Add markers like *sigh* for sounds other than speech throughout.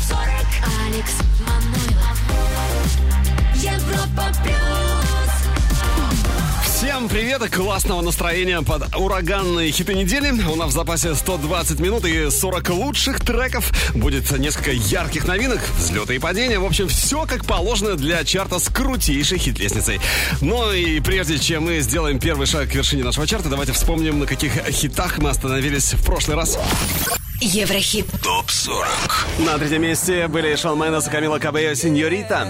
Алекс Манойлов Европа плюс Всем привет и классного настроения под ураганные хиты недели. У нас в запасе 120 минут и 40 лучших треков. Будет несколько ярких новинок, взлеты и падения. В общем, все как положено для чарта с крутейшей хит-лестницей. Но и прежде чем мы сделаем первый шаг к вершине нашего чарта, давайте вспомним, на каких хитах мы остановились в прошлый раз. Еврохит. Топ-40. На третьем месте были Шон Мэнес и Камила Кабео «Синьорита».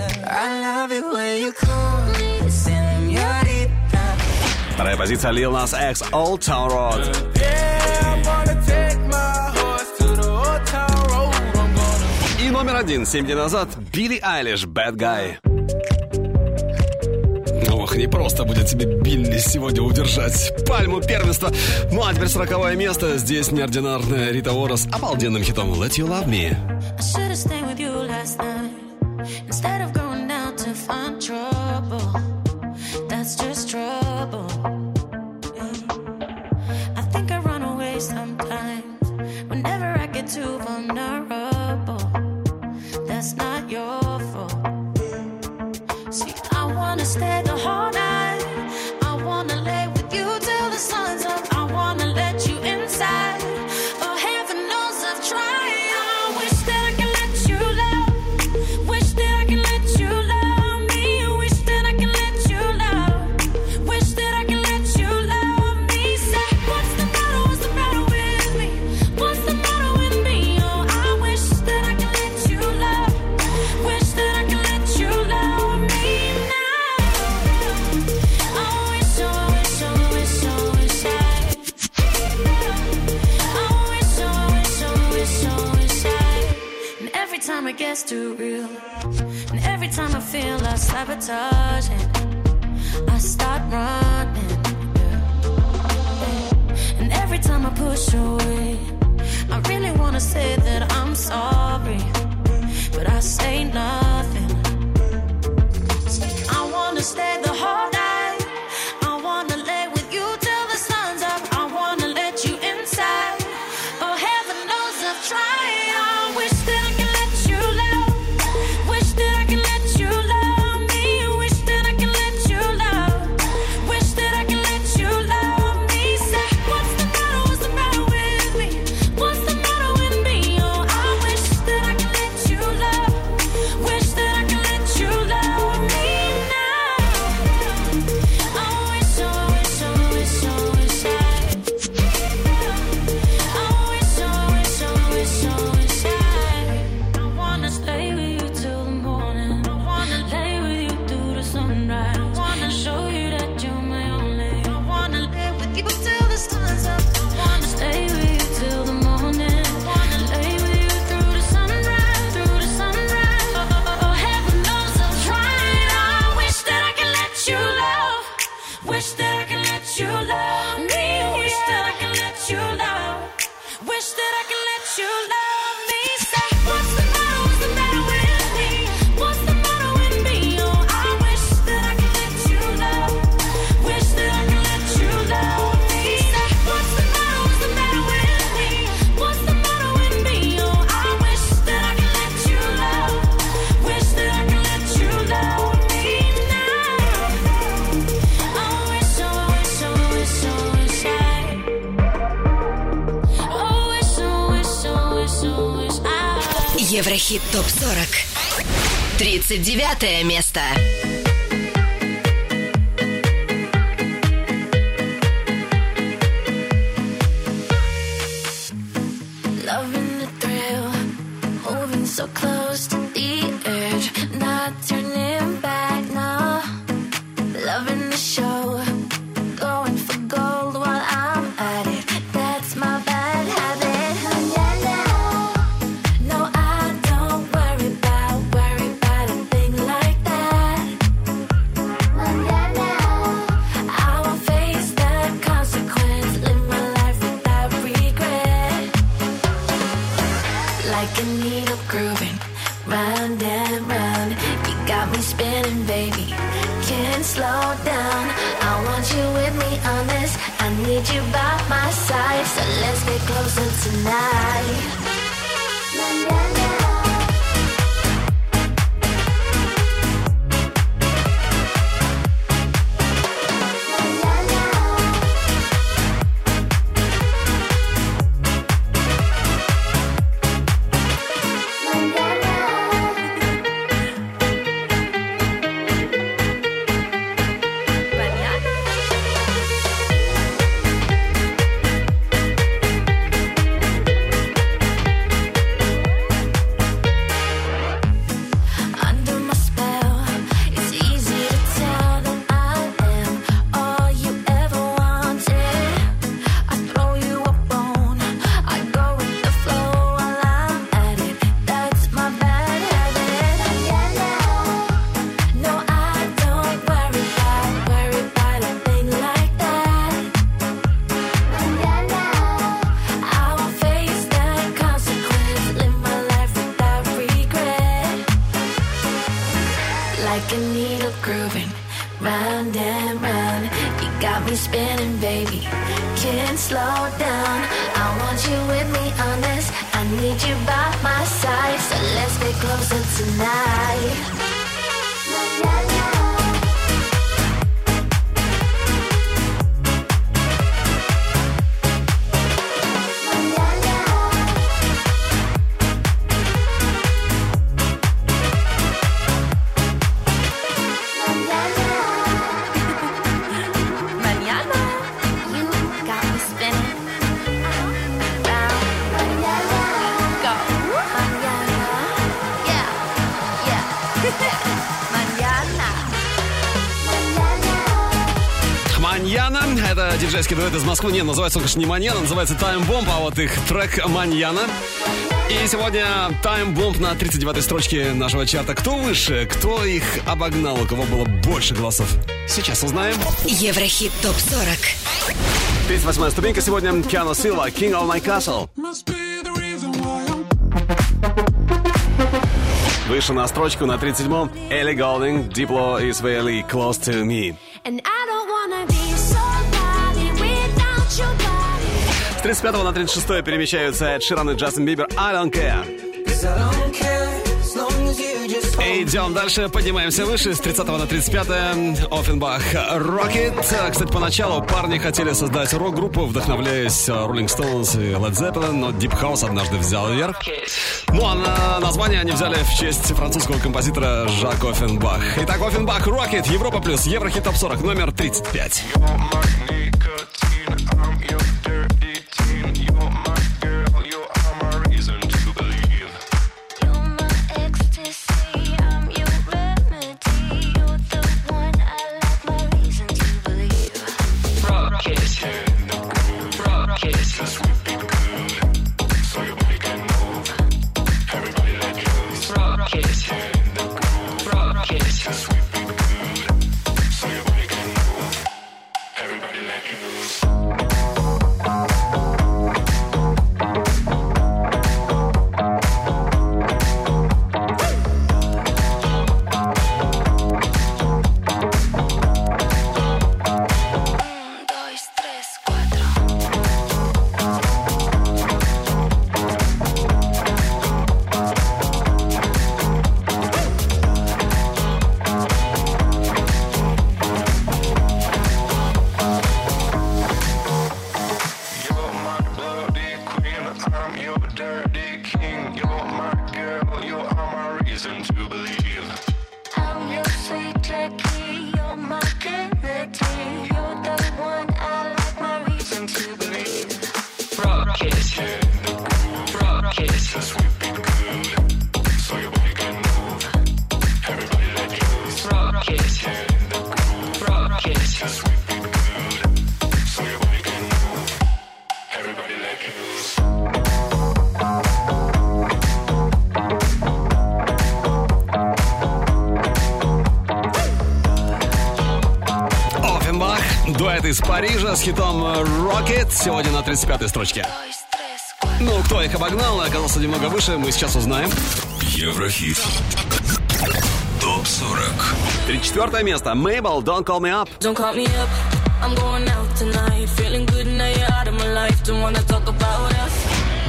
Вторая позиция Lil Nas X «Old Town Road». И номер один, семь дней назад, Билли Айлиш «Bad Guy» трех не просто будет тебе Билли сегодня удержать пальму первенства. Ну а теперь сороковое место. Здесь неординарная Рита Орос обалденным хитом Let You Love Me. Too Gonna stay the whole night. is too real. And every time I feel like sabotaging, I start running. And every time I push away, I really wanna say that I'm sorry, but I say nothing. I wanna stay the whole 29 место. Got me spinning, baby. Can't slow down. I want you with me on this. I need you by my side. So let's get closer tonight. Это диджейский дуэт из Москвы. Не, называется он, конечно, не Маньяна, называется Time Bomb, а вот их трек Маньяна. И сегодня Time Bomb на 39-й строчке нашего чарта. Кто выше, кто их обогнал, у кого было больше голосов? Сейчас узнаем. Еврохит ТОП-40. 38-я ступенька сегодня. Киану Сила, King of My Castle. Выше на строчку на 37-м. Элли Голдинг, Diplo is really close to me. С 35 на 36 перемещаются Эд Ширан и Джастин Бибер I don't care. Идем дальше, поднимаемся выше. С 30 на 35 Оффенбах Rocket. Кстати, поначалу парни хотели создать рок-группу, вдохновляясь Rolling Stones и Led Zeppelin, но Deep House однажды взял вверх. Ну а на название они взяли в честь французского композитора Жак Оффенбах. Итак, Оффенбах Rocket, Европа плюс, Еврохит Топ 40, номер 35. Из Парижа с хитом Rocket, сегодня на 35-й строчке. Ну, кто их обогнал, оказался немного выше, мы сейчас узнаем. Еврохит. Топ 40. 34 место. Mabel, Don't Call Me Up. Don't call me up. I'm going out tonight. Feeling good now you're out of my life. Don't wanna talk about us.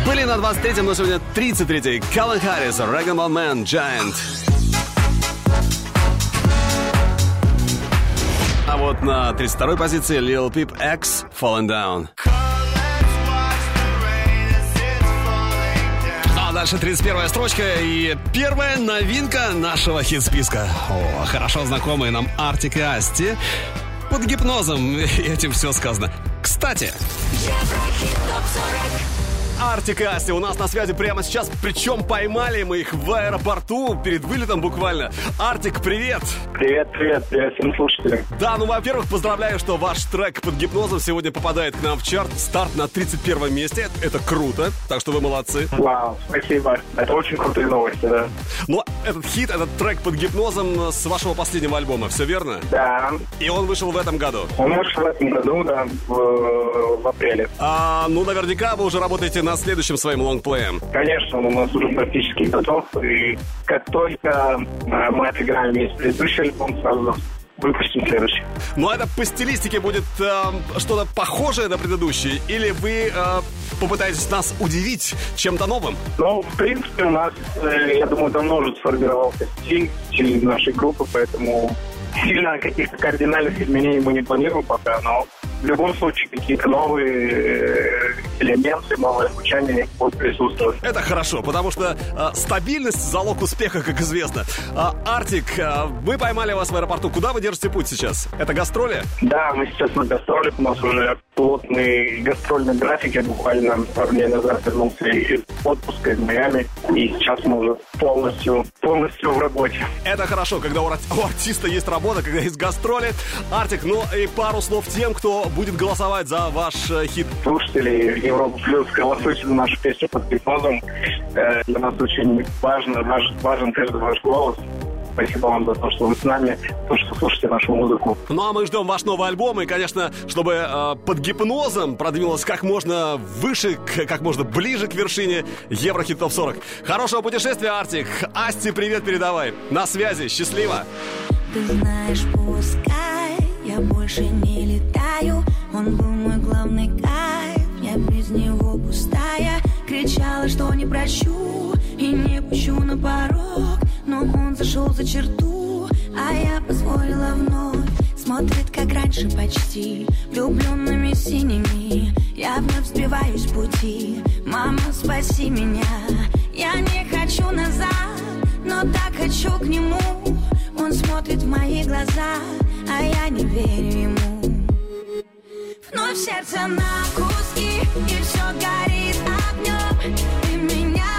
Были на 23-м, но сегодня 33-й. Каллен Харрис, Ragamuffin Man, Giant. А вот на 32-й позиции Lil Peep X, Falling Down. наша 31 строчка и первая новинка нашего хит-списка. О, хорошо знакомые нам Артик и Асти. Под гипнозом *laughs* этим все сказано. Кстати... Еврохит топ 40. Arctic Asti у нас на связи прямо сейчас, причем поймали мы их в аэропорту перед вылетом буквально. Артик, привет! Привет, привет, привет всем слушателям. Да, ну, во-первых, поздравляю, что ваш трек под гипнозом сегодня попадает к нам в чарт. Старт на 31 месте, это круто, так что вы молодцы. Вау, спасибо, это очень крутые новости, да. Но этот хит, этот трек под гипнозом с вашего последнего альбома, все верно? Да. И он вышел в этом году? Он вышел в этом году, да, в, в апреле. А, ну, наверняка вы уже работаете на над следующим своим лонгплеем. Конечно, он у нас уже практически готов, и как только э, мы отыграем весь предыдущий альбом, сразу выпустим следующий. Ну, а это по стилистике будет э, что-то похожее на предыдущий? Или вы э, попытаетесь нас удивить чем-то новым? Ну, в принципе, у нас, э, я думаю, давно уже сформировался стиль, стиль нашей группы, поэтому *laughs* сильно каких-то кардинальных изменений мы не планируем пока, но в любом случае какие-то новые э, элементы, новое звучание будут присутствовать. Это хорошо, потому что э, стабильность – залог успеха, как известно. А, Артик, э, мы поймали вас в аэропорту. Куда вы держите путь сейчас? Это гастроли? Да, мы сейчас на гастролях, у нас уже плотный гастрольный график. Я буквально пару дней назад вернулся из отпуска из Майами, и сейчас мы уже полностью, полностью в работе. Это хорошо, когда у, у артиста есть работа, когда есть гастроли. Артик, ну и пару слов тем, кто будет голосовать за ваш э, хит. Слушатели Европа Плюс, голосуйте за нашу песню под гипнозом. Э, Для нас очень важно, ваш, важен каждый ваш голос. Спасибо вам за то, что вы с нами, то, что слушаете нашу музыку. Ну а мы ждем ваш новый альбом и, конечно, чтобы э, под гипнозом продвинулось как можно выше, к- как можно ближе к вершине Еврохит Топ 40. Хорошего путешествия, Артик. Асти, привет передавай. На связи, счастливо. Ты знаешь, пускай я больше не летаю Он был мой главный кайф, я без него пустая Кричала, что не прощу и не пущу на порог. Но он зашел за черту, а я позволила вновь. Смотрит, как раньше почти, влюбленными синими. Я вновь сбиваюсь с пути, мама, спаси меня. Я не хочу назад, но так хочу к нему. Он смотрит в мои глаза, а я не верю ему. Вновь сердце на куски, и все горит огнем Ты меня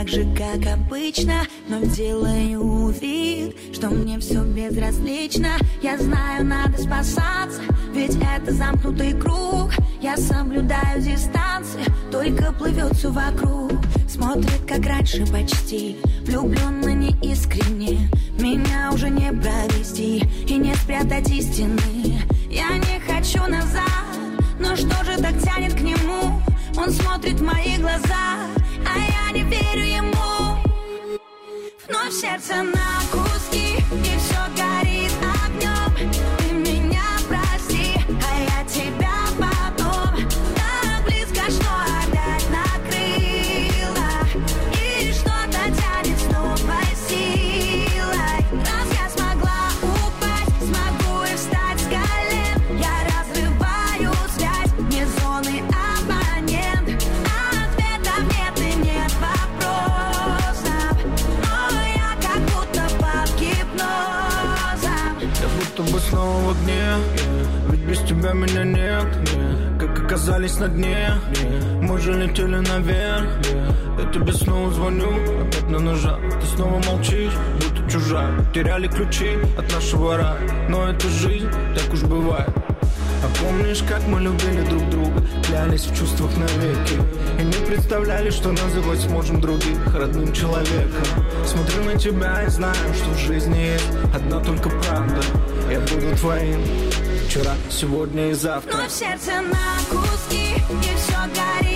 так же, как обычно Но делаю вид, что мне все безразлично. Я знаю, надо спасаться, ведь это замкнутый круг. Я соблюдаю дистанции, только плывет все вокруг. Смотрит, как раньше почти, влюбленно неискренне. Меня уже не провести и не спрятать истины. Я не хочу назад, но что же так тянет к нему? Он смотрит в мои глаза, а я не верю ему. Вновь сердце на куски, и все горит без тебя меня нет Как оказались на дне. Мы же летели наверх. Я тебе снова звоню. Опять на ножах. Ты снова молчишь, будто чужая Теряли ключи от нашего рая. Но это жизнь, так уж бывает. А помнишь, как мы любили друг друга? Клялись в чувствах навеки. И не представляли, что называть сможем других Родным человеком. Смотрю на тебя и знаю, что в жизни есть Одна только правда. Я буду твоим Вчера, сегодня и завтра. Вновь сердце на куски, и все горит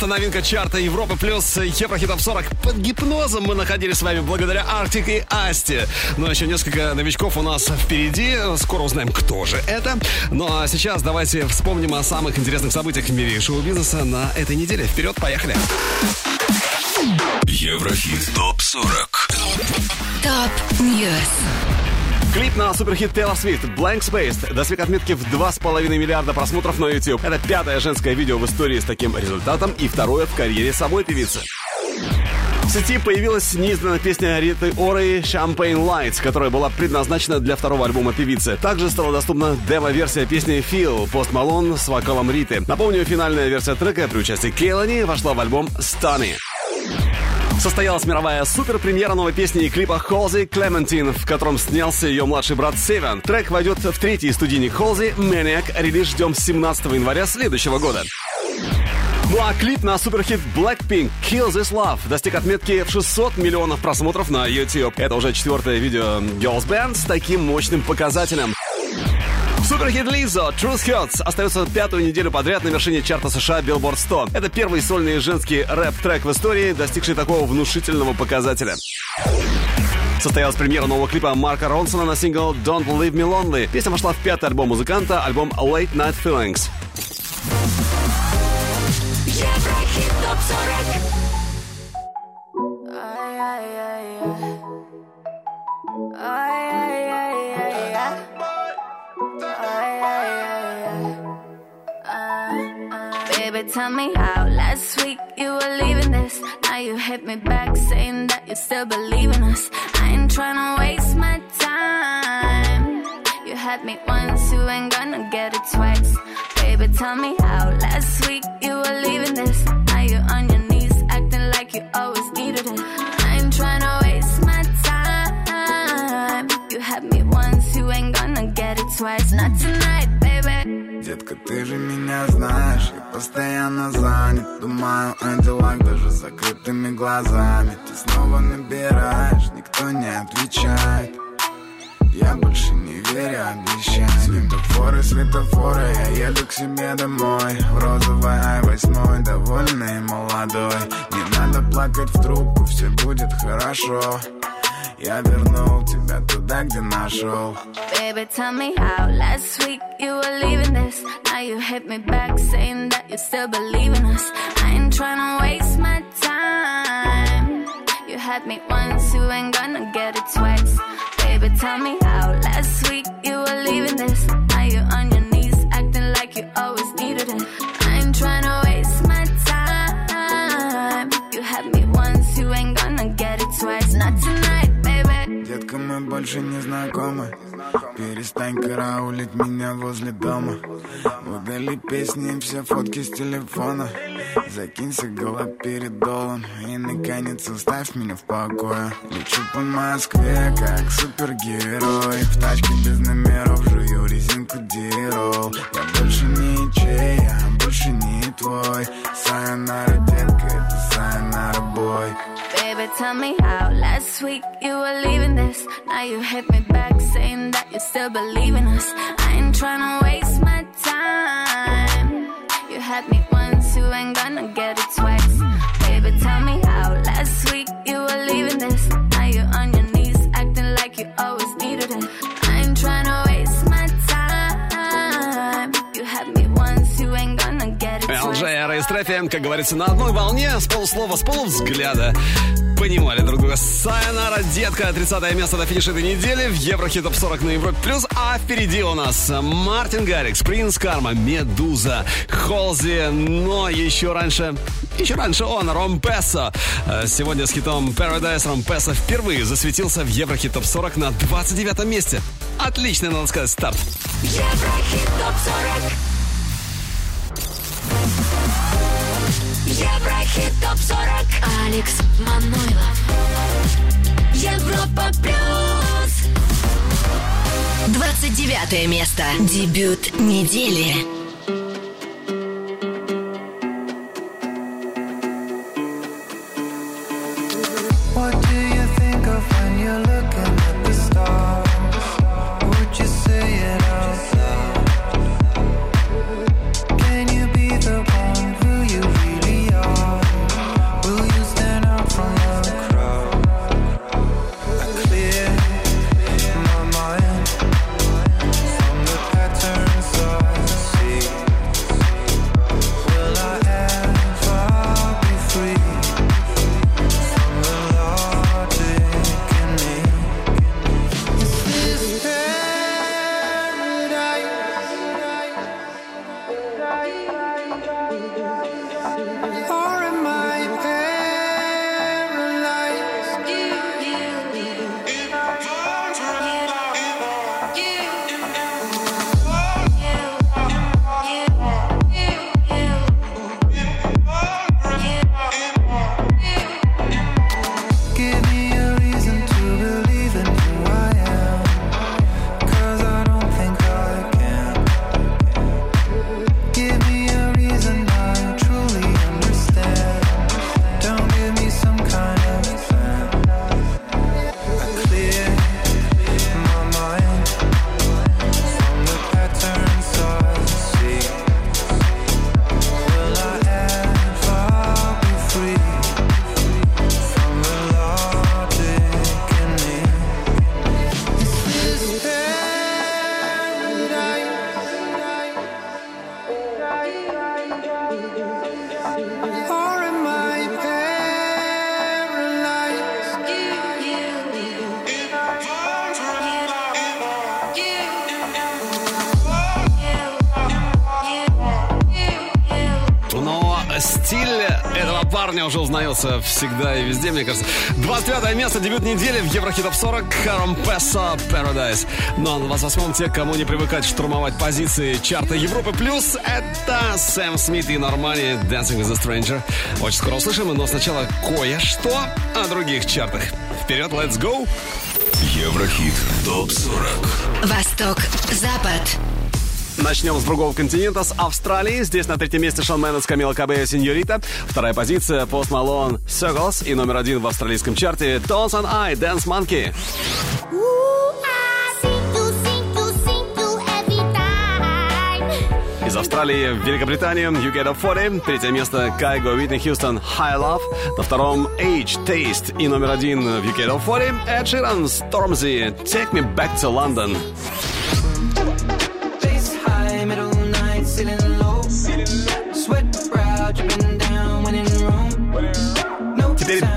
31 место, новинка чарта Европы плюс Еврохитов 40. Под гипнозом мы находились с вами благодаря Артик и Асти. Но еще несколько новичков у нас впереди. Скоро узнаем, кто же это. Ну а сейчас давайте вспомним о самых интересных событиях в мире шоу-бизнеса на этой неделе. Вперед, поехали! Еврохит ТОП-40 Top News. Клип на суперхит Taylor Swift Blank Space достиг отметки в 2,5 миллиарда просмотров на YouTube. Это пятое женское видео в истории с таким результатом и второе в карьере самой певицы. В сети появилась неизданная песня Риты Оры «Champagne Lights», которая была предназначена для второго альбома певицы. Также стала доступна демо-версия песни «Feel» Пост Малон с вокалом Риты. Напомню, финальная версия трека при участии Кейлани вошла в альбом «Stunny». Состоялась мировая супер-премьера новой песни и клипа Холзи Клементин, в котором снялся ее младший брат Севен. Трек войдет в третий студийник Холзи Maniac. Релиз ждем 17 января следующего года. Ну а клип на суперхит Blackpink Kill This Love достиг отметки в 600 миллионов просмотров на YouTube. Это уже четвертое видео Girls Band с таким мощным показателем. Суперхит Лизо Truth Hurts остается пятую неделю подряд на вершине чарта США Billboard 100. Это первый сольный женский рэп-трек в истории, достигший такого внушительного показателя. Состоялась премьера нового клипа Марка Ронсона на сингл Don't Leave Me Lonely. Песня вошла в пятый альбом музыканта, альбом Late Night Feelings. Еврохит топ 40. Baby, tell me how last week you were leaving this. Now you hit me back saying that you still believe in us. I ain't tryna waste my time. You had me once, you ain't gonna get it twice. Baby, tell me how last week you were leaving this. Now you on your knees, acting like you always needed it. I ain't tryna waste my time. You had me once, you ain't gonna get it twice. Not tonight. Детка, ты же меня знаешь, я постоянно занят. Думаю о делах даже с закрытыми глазами. Ты снова набираешь, никто не отвечает. Я больше не верю обещаниям. Светофоры, светофоры, я еду к себе домой. В розовой ай-восьмой, довольный и молодой. Не надо плакать в трубку, все будет хорошо Я вернул тебя туда, где нашел Baby, tell me how last week you were leaving this. Now you hit me back saying that you still believe in us. I ain't tryna waste my time. You had me once, you ain't gonna get it twice. Baby, tell me how last week you were leaving this. Now you on your knees, acting like you always needed it. Больше не знакомы Перестань караулить меня возле дома. Удали песни и все фотки с телефона. Закинься галоперидолом И наконец оставь меня в покое. Лечу по Москве, как супергерой. В тачке без номеров жую резинку дирол. Я больше не чей, я больше не твой. Сайонара, детка, это сайонара, бой Baby, tell me how last week you were leaving this. Now you hit me back saying that you still believe in us. I ain't tryna waste my time. You had me once, you ain't gonna get it twice. Baby, tell me how last week you were leaving this. Now you're on your knees, acting like you always и Стрефи, как говорится, на одной волне, с полуслова, с полувзгляда. Понимали друг друга. Сайонара, детка, 30 место до финиша этой недели в Еврохит Топ 40 на Европе Плюс. А впереди у нас Мартин Гаррикс, Принц Карма, Медуза, Холзи, но еще раньше, еще раньше он, Ромпессо. Э, Сегодня с хитом Paradise Ромпессо впервые засветился в Еврохит Топ 40 на 29 месте. Отличный, надо сказать, старт. Еврохит топ 40. Еврохит топ 40. Алекс Манойлов. Европа плюс. 29 место. Дебют недели. Узнается всегда и везде, мне кажется. 25 место, дебют недели в Еврохит Топ 40 Харом Песо Paradise. Ну а на 28-м те, кому не привыкать штурмовать позиции чарта Европы Плюс, это Сэм Смит и Нормани Dancing with a Stranger. Очень скоро услышим, но сначала кое-что о других чартах. Вперед, let's go! Еврохит ТОП-40 Восток, Запад. Начнем с другого континента, с Австралии. Здесь на третьем месте Шон Мендес, Камила Кабея, Сеньорита. Вторая позиция Пост Малон, Circles. И номер один в австралийском чарте Tones and I, Dance Monkey. Из Австралии в Великобританию UK Top 40. Третье место Кайго Уитни Хьюстон Higher Love. На втором Aitch Taste. И номер один в UK Top 40 Эд Ширан Stormzy Take Me Back to London.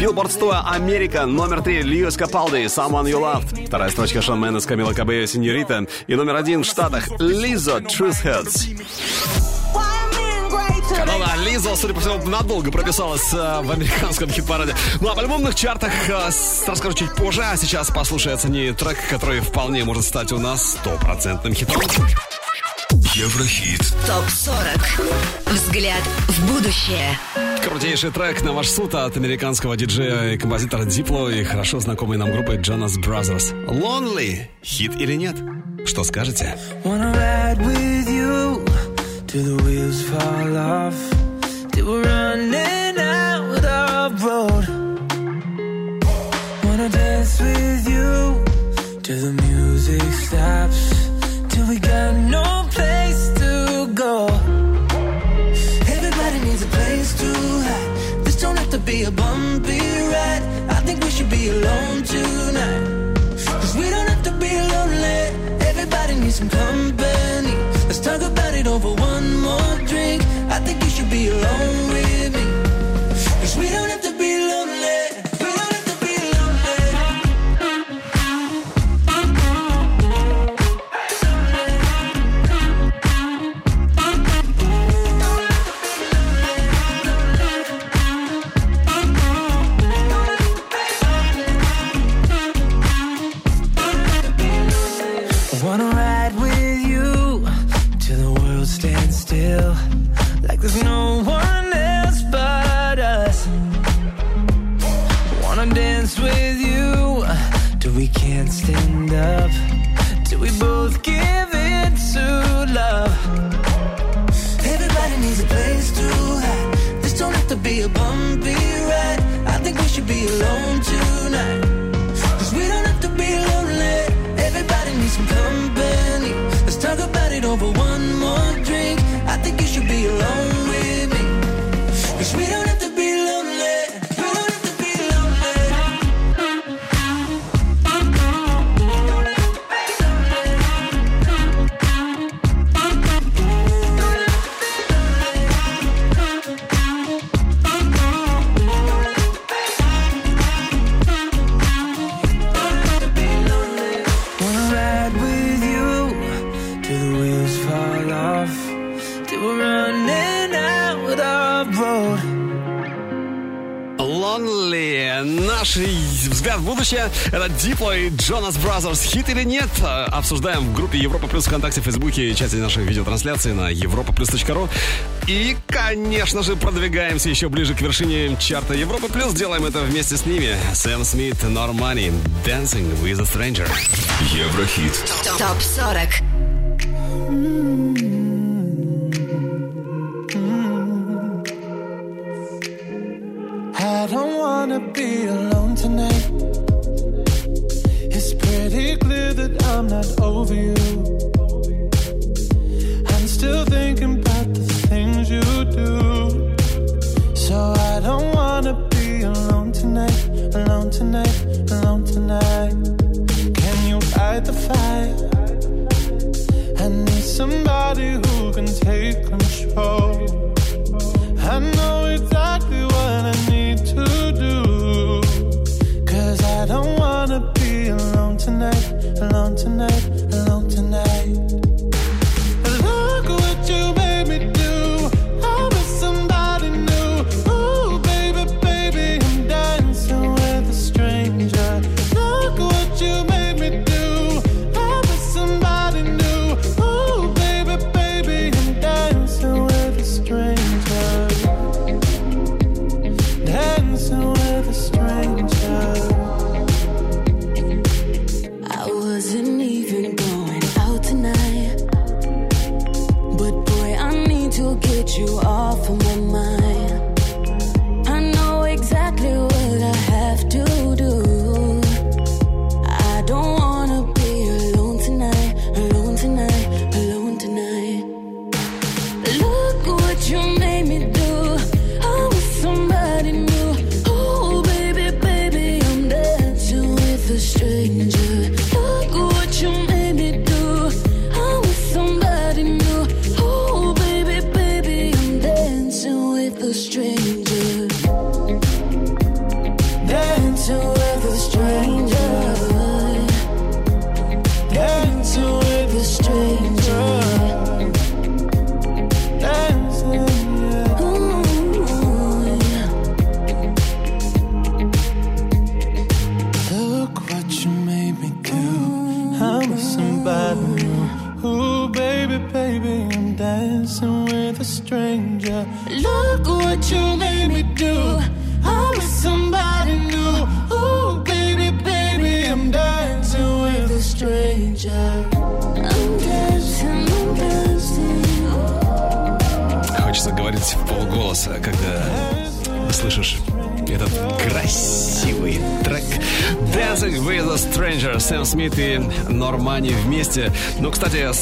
Billboard 100 Америка, номер три Льюис Капалди, Someone You Loved. Вторая строчка Шон Мендес, Камила Кабея, Сеньорита. И номер один в Штатах Лизо, Truth Hurts. Да, Лиза, судя по всему, надолго прописалась э, в американском хит-параде. Ну а в альбомных чартах э, с- расскажу чуть позже, а сейчас послушается не трек, который вполне может стать у нас стопроцентным хитом. Еврохит ТОП 40. Взгляд в будущее. Крутейший трек на ваш суд от американского диджея и композитора Дипло и хорошо знакомой нам группы Jonas Brothers. Lonely. Хит или нет? Что скажете? Wanna ride with you till the wheels fall off. Till we're running out of road. Wanna dance with you till the music stops. Some company. Let's talk about it over one more drink. I think you should be alone вообще? Это Дипло и Джонас Бразерс. Хит или нет? Э, обсуждаем в группе Европа Плюс ВКонтакте, Фейсбуке, и части нашей видеотрансляции на europaplus.ru. И, конечно же, продвигаемся еще ближе к вершине чарта Европы Плюс. Делаем это вместе с ними. Сэм Смит, Нормани, Dancing with a Stranger. Еврохит. Топ 40.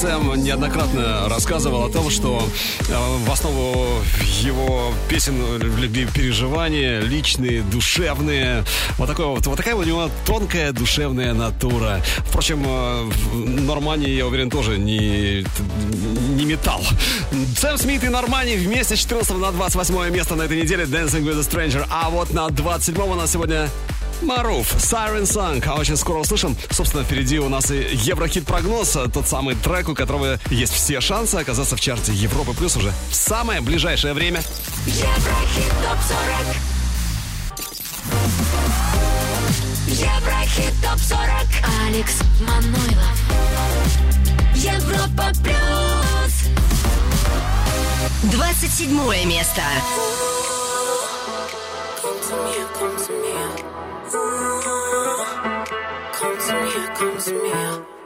Сэм неоднократно рассказывал о том, что э, в основу его песен легли переживания личные, душевные. Вот, такой вот, вот такая у него тонкая душевная натура. Впрочем, э, Нормани, я уверен, тоже не, не металл. Сэм Смит и Нормани вместе с 14 на 28 место на этой неделе Dancing with a Stranger. А вот на 27 у нас сегодня Маруф, Siren Санг, А очень скоро услышим. Собственно, впереди у нас и Еврохит-прогноз. Тот самый трек, у которого есть все шансы оказаться в чарте Европы Плюс уже в самое ближайшее время. Еврохит ТОП-40 Еврохит ТОП-40 Алекс Манойлов Европа Плюс 27 место. me.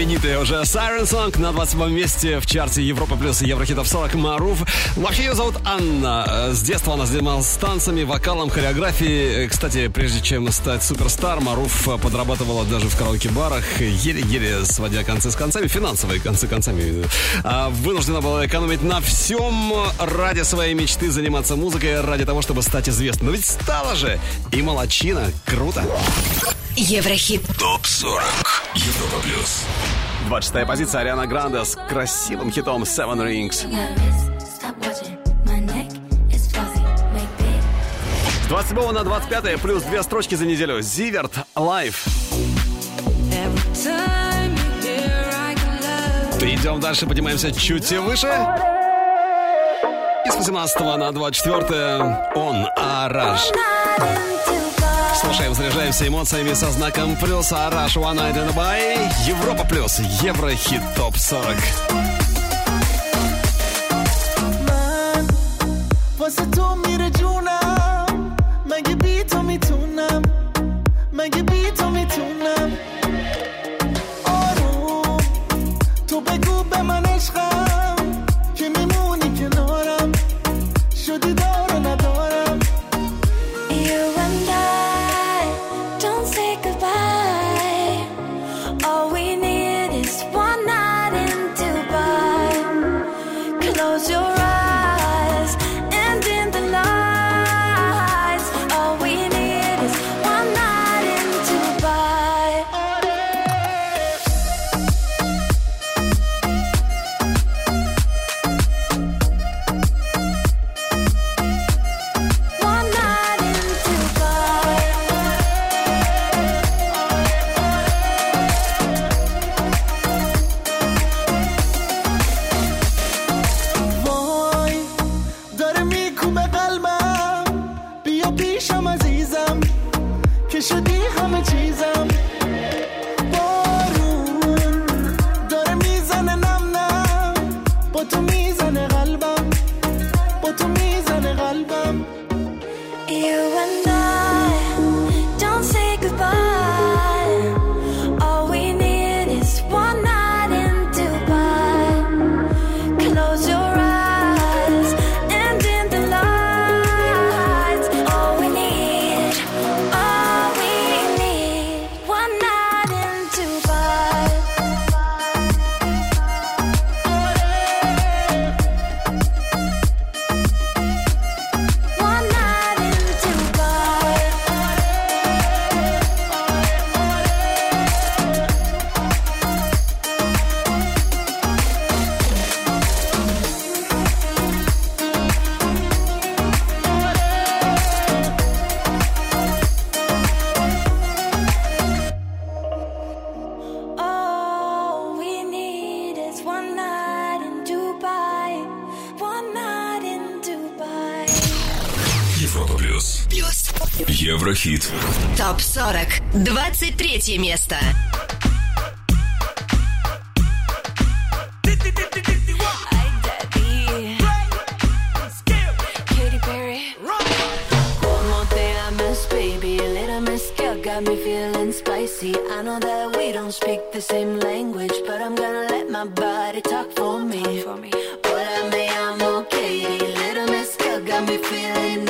Знаменитый уже Siren Song на 27 месте в чарте Европа плюс Еврохитов 40 Маруф. Вообще ее зовут Анна. Э, С детства она занималась танцами, вокалом, хореографией. Э, Кстати, прежде чем стать суперстар, Маруф э, подрабатывала даже в караоке-барах, еле-еле сводя концы с концами, финансовые концы концами. А, Вынуждена была экономить на всем ради своей мечты заниматься музыкой, ради того, чтобы стать известной. Но ведь стала же! И молочина. Круто! Еврохит. ТОП 40. Европа плюс. 26 позиция Ариана Гранде с красивым хитом Seven Rings. Stop watching. My neck is fuzzy. Make big. С 27 на 25 плюс две строчки за неделю. Зиверт Лайв. Идем дальше, поднимаемся чуть выше. И с 18 на 24 он Араш. Слушаем, заряжаемся эмоциями со знаком плюс Араш One Night in Dubai. Европа плюс. Еврохит ТОП 40. من girl got me feeling spicy. I know that we don't speak the same language, but I'm gonna let my body talk for me. Hola, me llamo Katie. Little miss girl got me feeling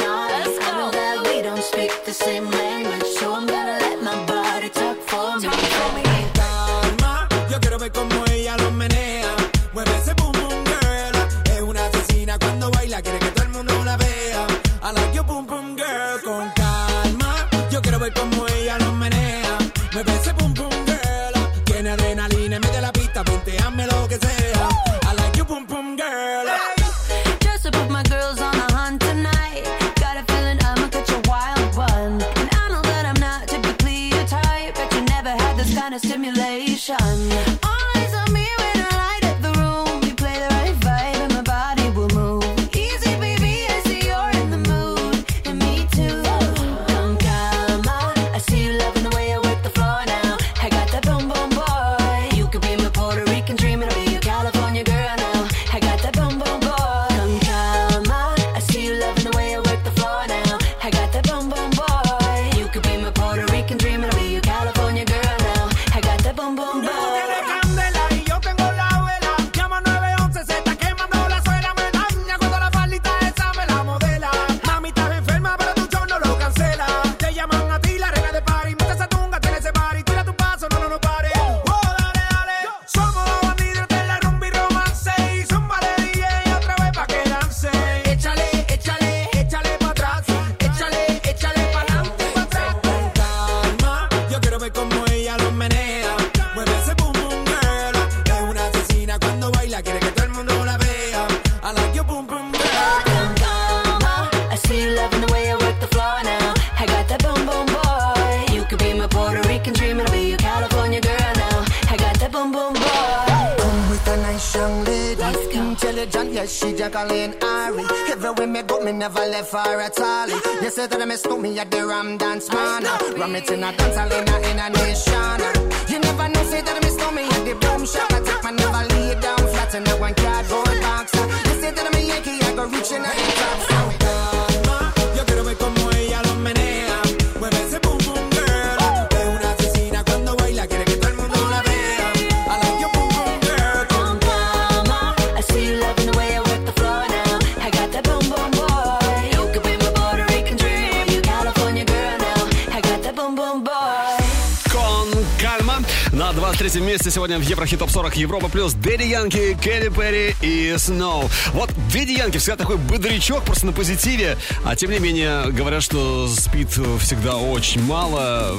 40 Европа плюс Дэдди Янки, Кэти Перри и Сноу. Вот Дэдди Янки всегда такой бодрячок, просто на позитиве, а тем не менее говорят, что спит всегда очень мало,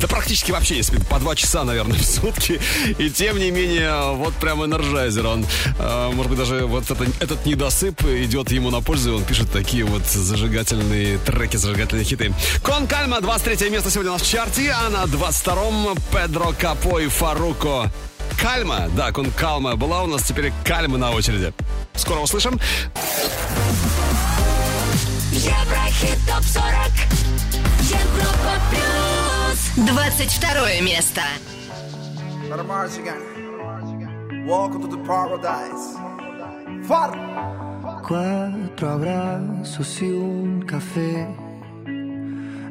да практически вообще не спит, по два часа, наверное, *laughs* в сутки, и тем не менее вот прям энерджайзер он. А, может быть, даже вот это, этот недосып идет ему на пользу, и он пишет такие вот зажигательные треки, зажигательные хиты. Con Calma, 23 место сегодня у нас в чарте, а на 22-м Педро Капо и Фаруко Кальма. Да, Кун кальма была у нас, теперь Кальма на очереди. Скоро услышим. Еврохит ТОП-40 Европа Плюс. 22 место. Welcome to the paradise. Far abrazos y un café.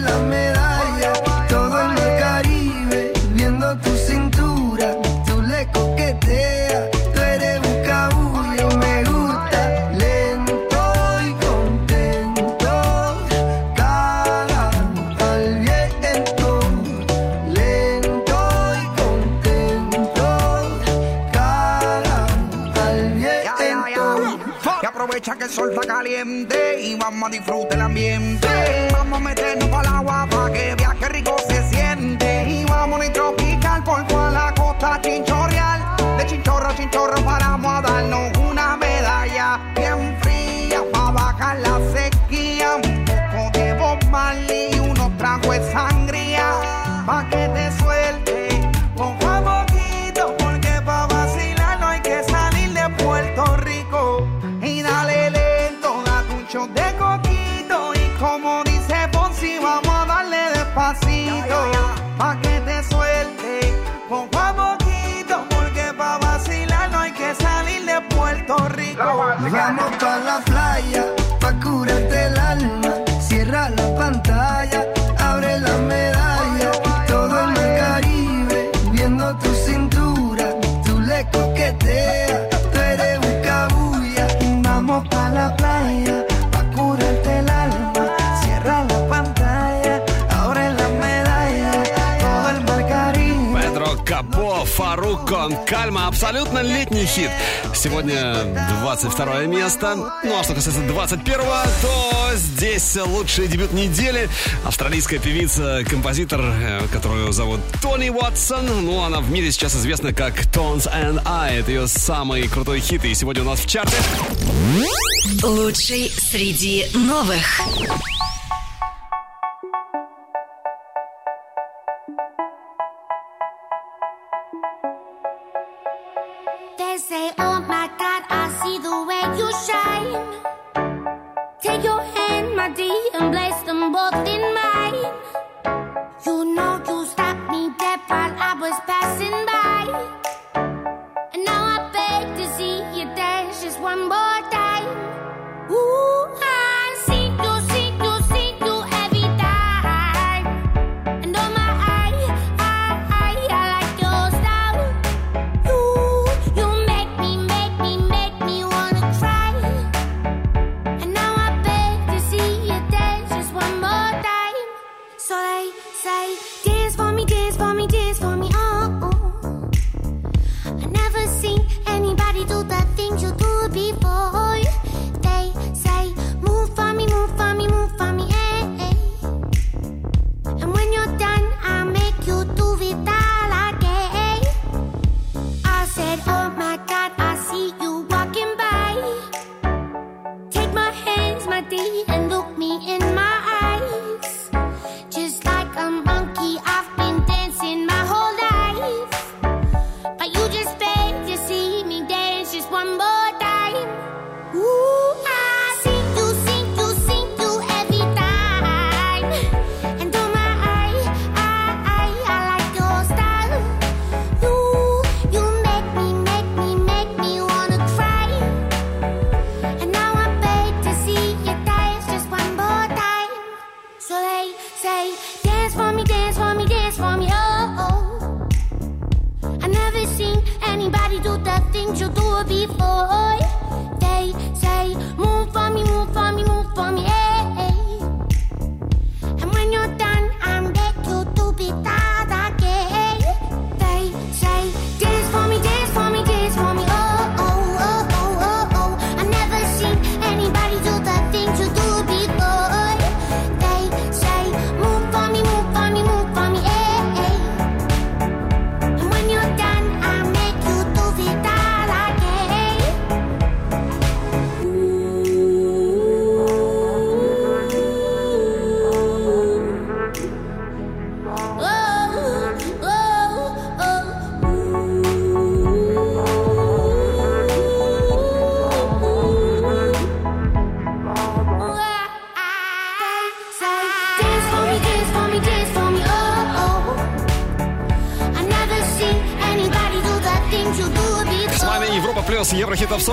la medalla. y vamos a disfrutar el ambiente. Vamos a meternos para la Vamos para la Роланд Кальма. Абсолютно летний хит. Сегодня 22 место. Ну, а что касается 21-го, то здесь лучший дебют недели. Австралийская певица, композитор, э, которую зовут Тони Уотсон. Ну, она в мире сейчас известна как Tones and I. Это ее самый крутой хит. И сегодня у нас в чарте... Лучший среди новых. say, Oh my God, I see the way you shine. Take your hand, my dear, and bless them both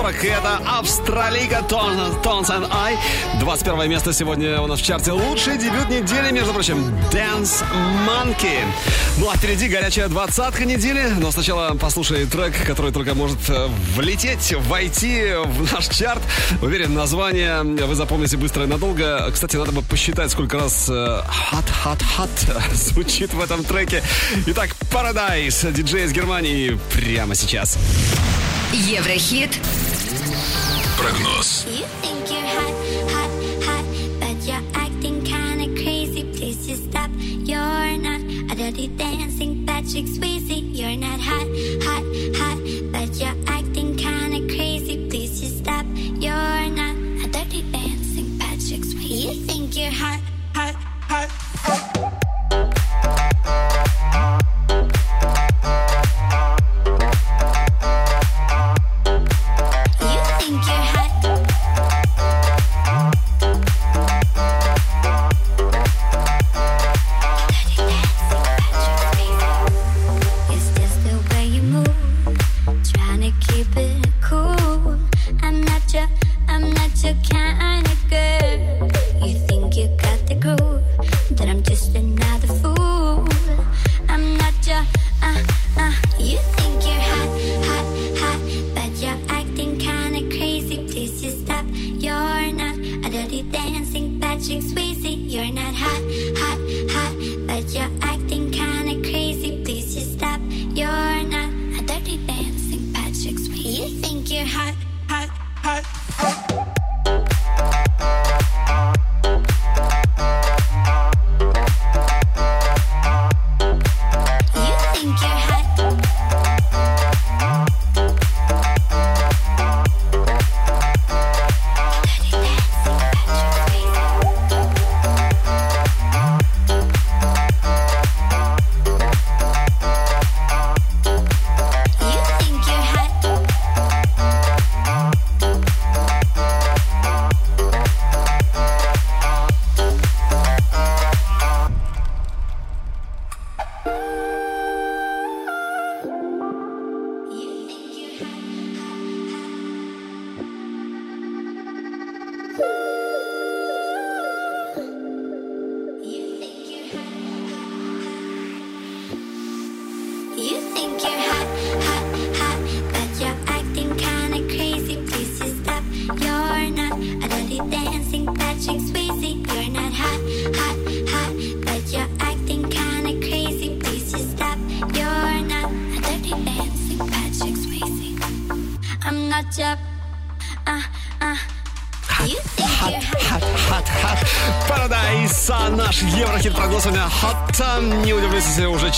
40. Это Австралига Тонс and I. 21 место сегодня у нас в чарте. Лучший дебют недели, между прочим, Dance Monkey. Ну а впереди горячая двадцатка недели. Но сначала послушай трек, который только может э, влететь, войти в наш чарт. Уверен, название вы запомните быстро и надолго. Кстати, надо бы посчитать, сколько раз hot hot hot звучит в этом треке. Итак, Paradise, диджей из Германии прямо сейчас. Еврохит You think you're hot, hot, hot, but you're acting kinda crazy. Please just stop. You're not a dirty dancing Patrick Swayze. You're not hot, hot, hot.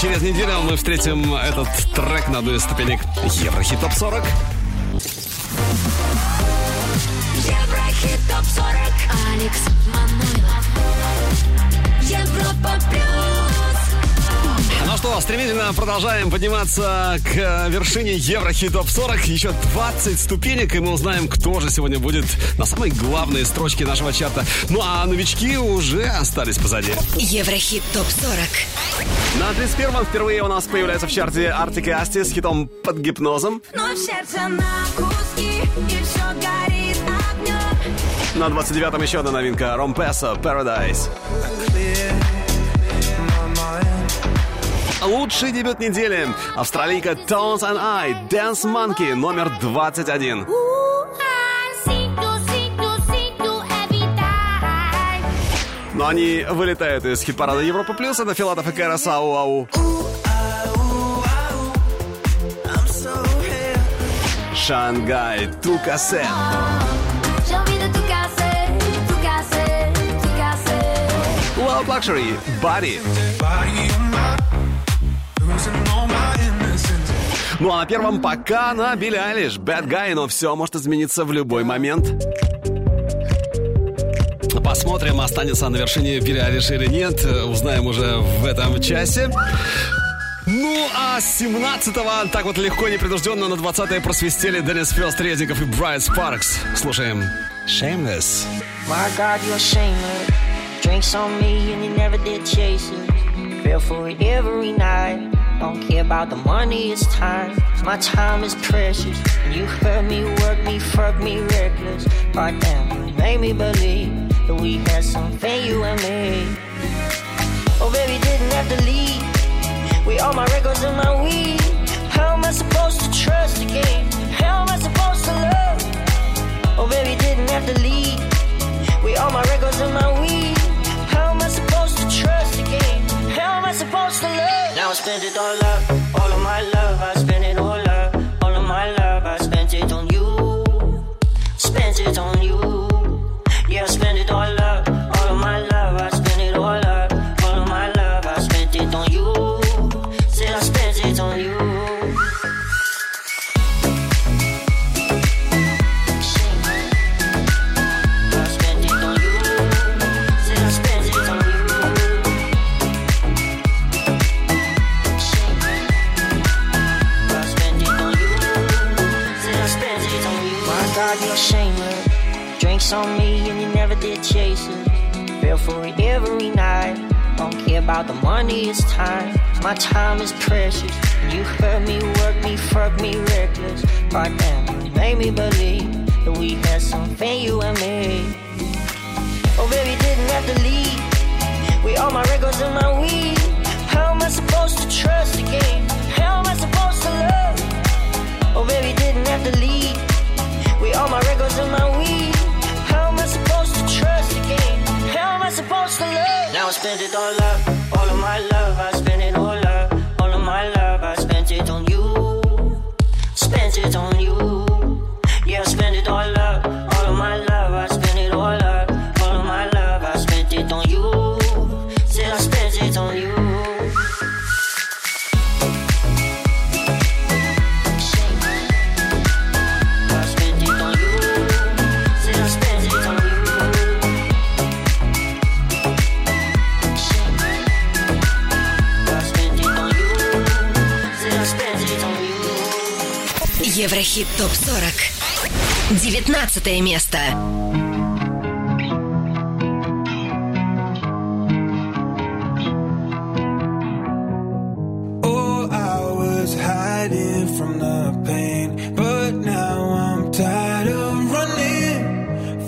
Через неделю мы встретим этот трек на из ступенек Еврохит Топ 40. Что, стремительно продолжаем подниматься к э, вершине Еврохит Топ 40. Еще 20 ступенек, и мы узнаем, кто же сегодня будет на самой главной строчке нашего чарта. Ну а новички уже остались позади. Еврохит ТОП-40. На 31-м впервые у нас появляется в чарте Артик и Асти с хитом «Под гипнозом». Но сердце на куски, и все горит огнем. На 29-м еще одна новинка Ром Песо «Paradise». Лучший дебют недели. Австралийка Tones and I Dance Monkey номер 21. Но они вылетают из хит-парада Европа Плюс. Это Филатов и Кэра Сау Ау. Шангай Тукасе. J'ai envie de Ну а на первом пока на Билли Айлиш Bad Guy, но все может измениться в любой момент. Посмотрим, останется на вершине Билли или нет. Узнаем уже в этом часе. Ну, а с 17-го так вот легко и непринужденно на 20-е просвистели Деннис Фёст, Резников и Брайт Спаркс. Слушаем Shameless. My God, you're shameless. Drinks on me and you never did chase it. Feel for it every night. Don't care about the money, it's time. My time is precious. You hurt me, work me, fuck me reckless. Right now, you made me believe that we had something, you and me. Oh, baby, didn't have to leave. We all my records and my weed. How am I supposed to trust again? How am I supposed to love? Oh, baby, didn't have to leave. We all my records and my weed. How am I supposed to trust again? How am I supposed to love? Now I spent it all up, all of my love. I spent it all up, all of my love. I spent it on you, spent it on you. Yeah, I spent it all up, on me and you never did chase it. Feel for it every night. Don't care about the money, it's time. My time is precious. You hurt me, work me, fuck me reckless. Right now, you made me believe that we had something, you and me. Oh, baby, didn't have to leave. We all my records and my weed. How am I supposed to trust again? How am I supposed to love? Oh, baby, didn't extended all up.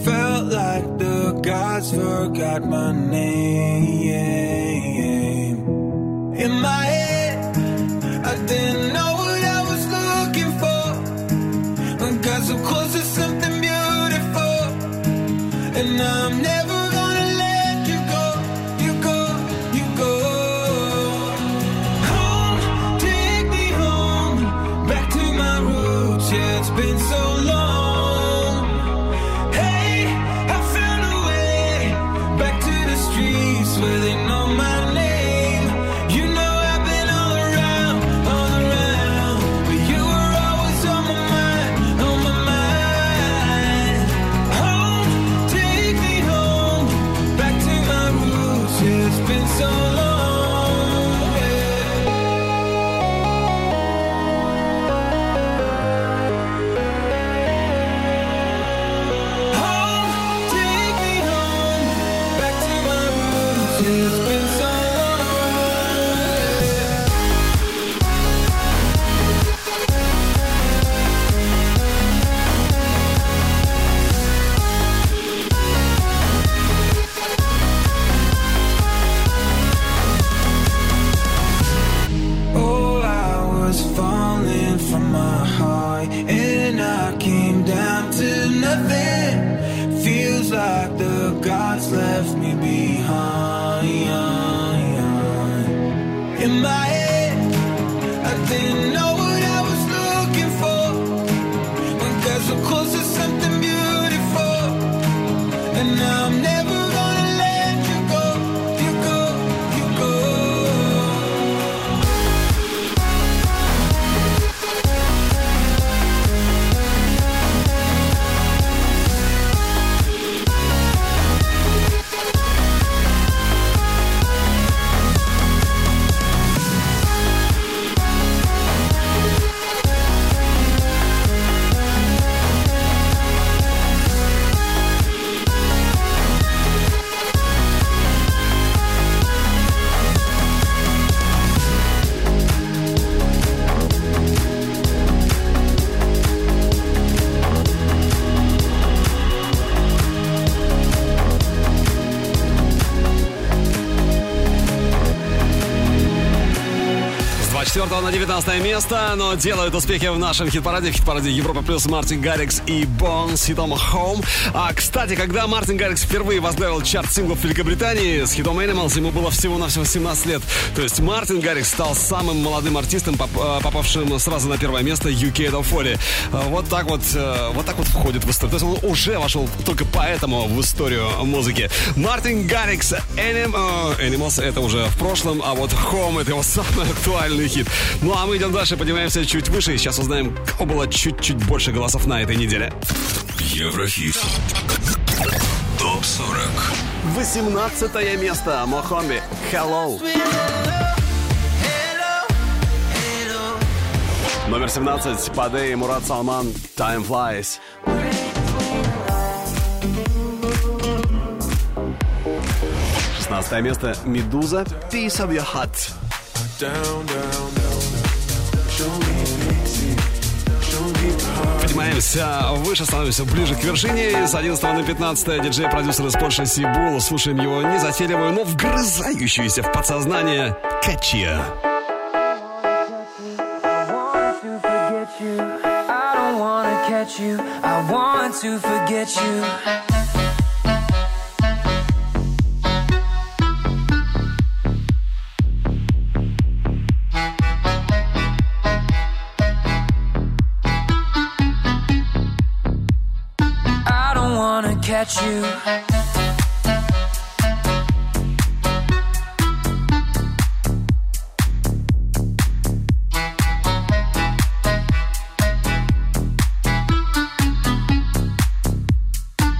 Felt like the gods forgot my name. In my 24 на 19 место, но делают успехи в нашем хит-параде, в хит-параде Европа Плюс Мартин Гаррикс и Бон с хитом Home. А, кстати, когда Мартин Гаррикс впервые возглавил чарт синглов Великобритании с хитом Animals, ему было всего-навсего 17 лет. То есть Мартин Гаррикс стал самым молодым артистом, э, попавшим сразу на первое место UK Top 40. Э, Вот так вот, э, вот так вот входит в историю. То есть он уже вошел только поэтому в историю музыки. Мартин Гаррикс Anim- э, Animals это уже в прошлом, а вот Home это его самый *laughs* актуальный хит. Ну а мы идем дальше, поднимаемся чуть выше и сейчас узнаем, кого было чуть-чуть больше голосов на этой неделе. Еврохит. Топ 40. 18 место. Мохомби. Hello. Номер 17. Паде и Мурат Салман. Time Flies. Шестнадцатое место. Медуза. Piece of your heart. Поднимаемся выше, становимся ближе к вершине. С 11 на 15 диджей-продюсер из Польши Сибул. Слушаем его незатейливую, но вгрызающуюся в подсознание Качия. I want to forget you. Wanna you.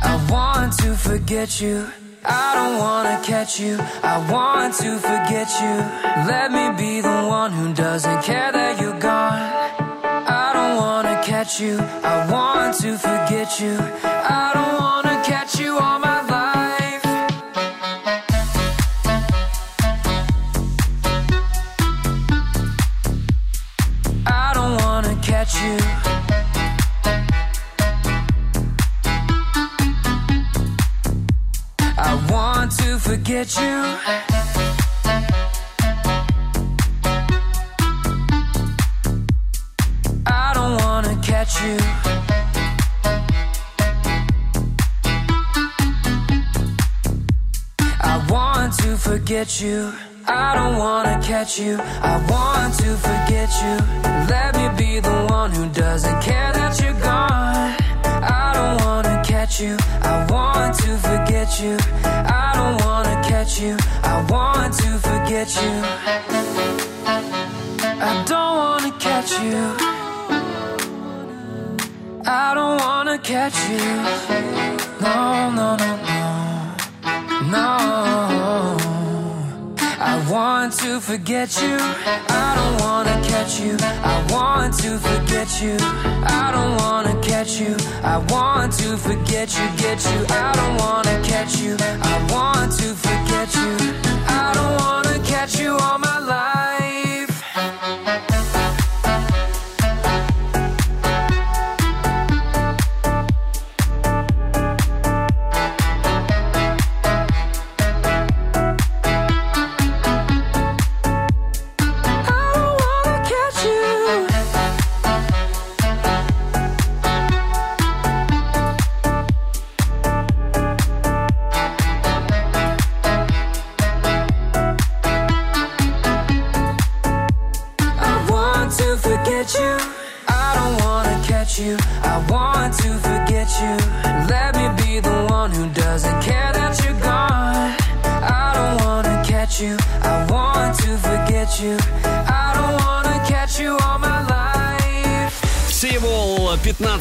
I want to forget you. I don't wanna catch you. I want to forget you. Let me be the one who doesn't care that you're gone. I don't wanna catch you. I want to forget you. I don't wanna at you. catch you. I want to forget you. I don't wanna catch you. I want to forget you. Let me be the one who doesn't care that you're gone. I don't wanna you. I want to forget you. I don't wanna catch you. I want to forget you. I don't wanna catch you. I don't wanna catch you. No, no, no, no. No want to forget you. I don't wanna catch you. I want to forget you. I don't wanna catch you. I want to forget you. Get you. I don't wanna catch you. I want to forget you. I don't wanna catch you all my life.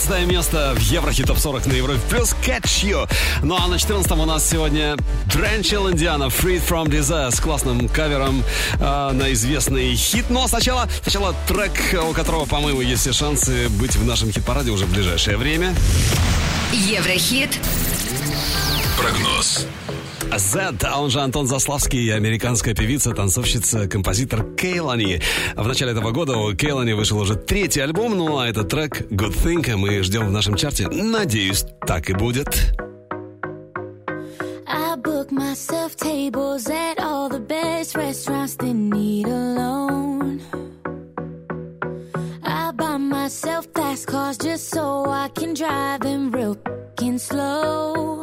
15 место в Еврохит Топ 40 на Европе Плюс Catch You. Ну а на 14 у нас сегодня Дранчел Индиана Free From Desire с классным кавером э, на известный хит. Но сначала, сначала трек, у которого, по-моему, есть все шансы быть в нашем хит-параде уже в ближайшее время. Еврохит. Прогноз. Z, а он же Антон Заславский, американская певица, танцовщица, композитор Кейлани. В начале этого года у Кейлани вышел уже третий альбом, ну а этот трек Good Think мы ждем в нашем чарте. Надеюсь, так и будет. Myself fast cars just so I can drive them real slow.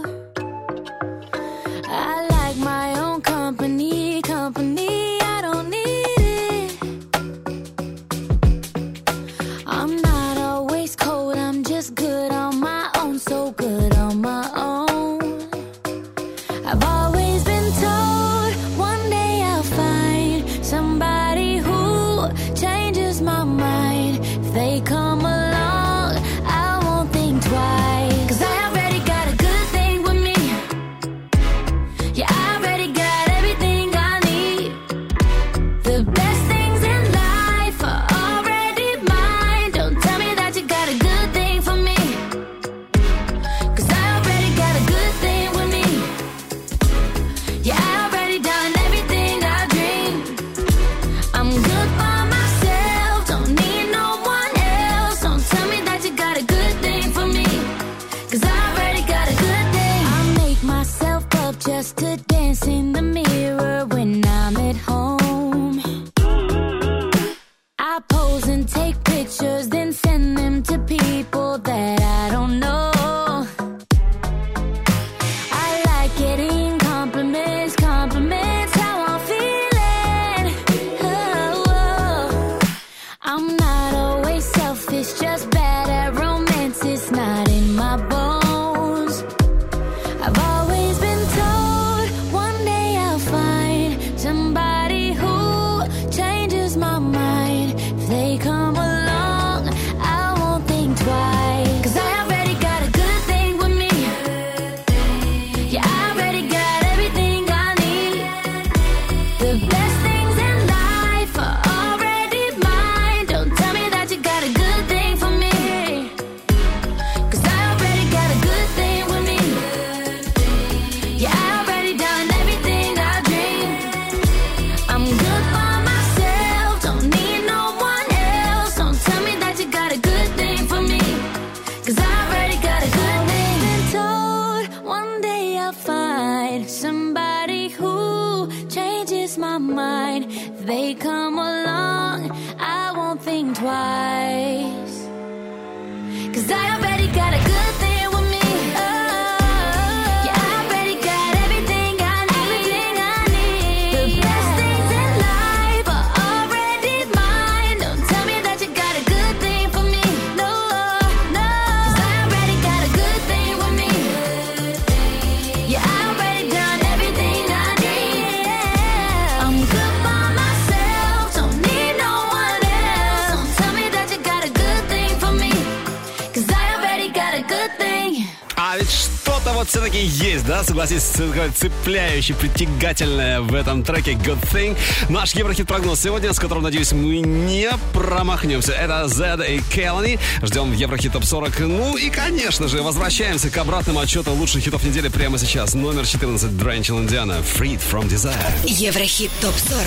Такое цепляющее, притягательное в этом треке Good Thing. Наш Еврохит-прогноз сегодня, с которым, надеюсь, мы не промахнемся. Это Z и Келлани. Ждем в Еврохит Топ 40. Ну и, конечно же, возвращаемся к обратному отчету лучших хитов недели прямо сейчас. Номер 14, Дрэнчел Индиана, Freed from Desire. Еврохит ТОП 40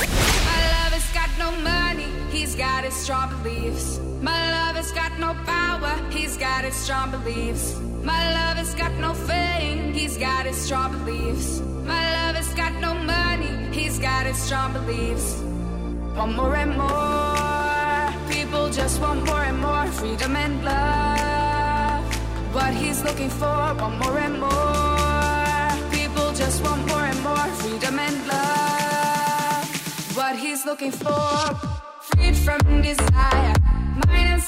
My love has got no money, he's got his strong beliefs. My love has got no power, he's got his strong beliefs. My love has got no fame, he's got his strong beliefs. My love has got no money, he's got his strong beliefs. Want more and more, people just want more and more freedom and love. What he's looking for, want more and more. People just want more and more freedom and love. What he's looking for, freed from desire.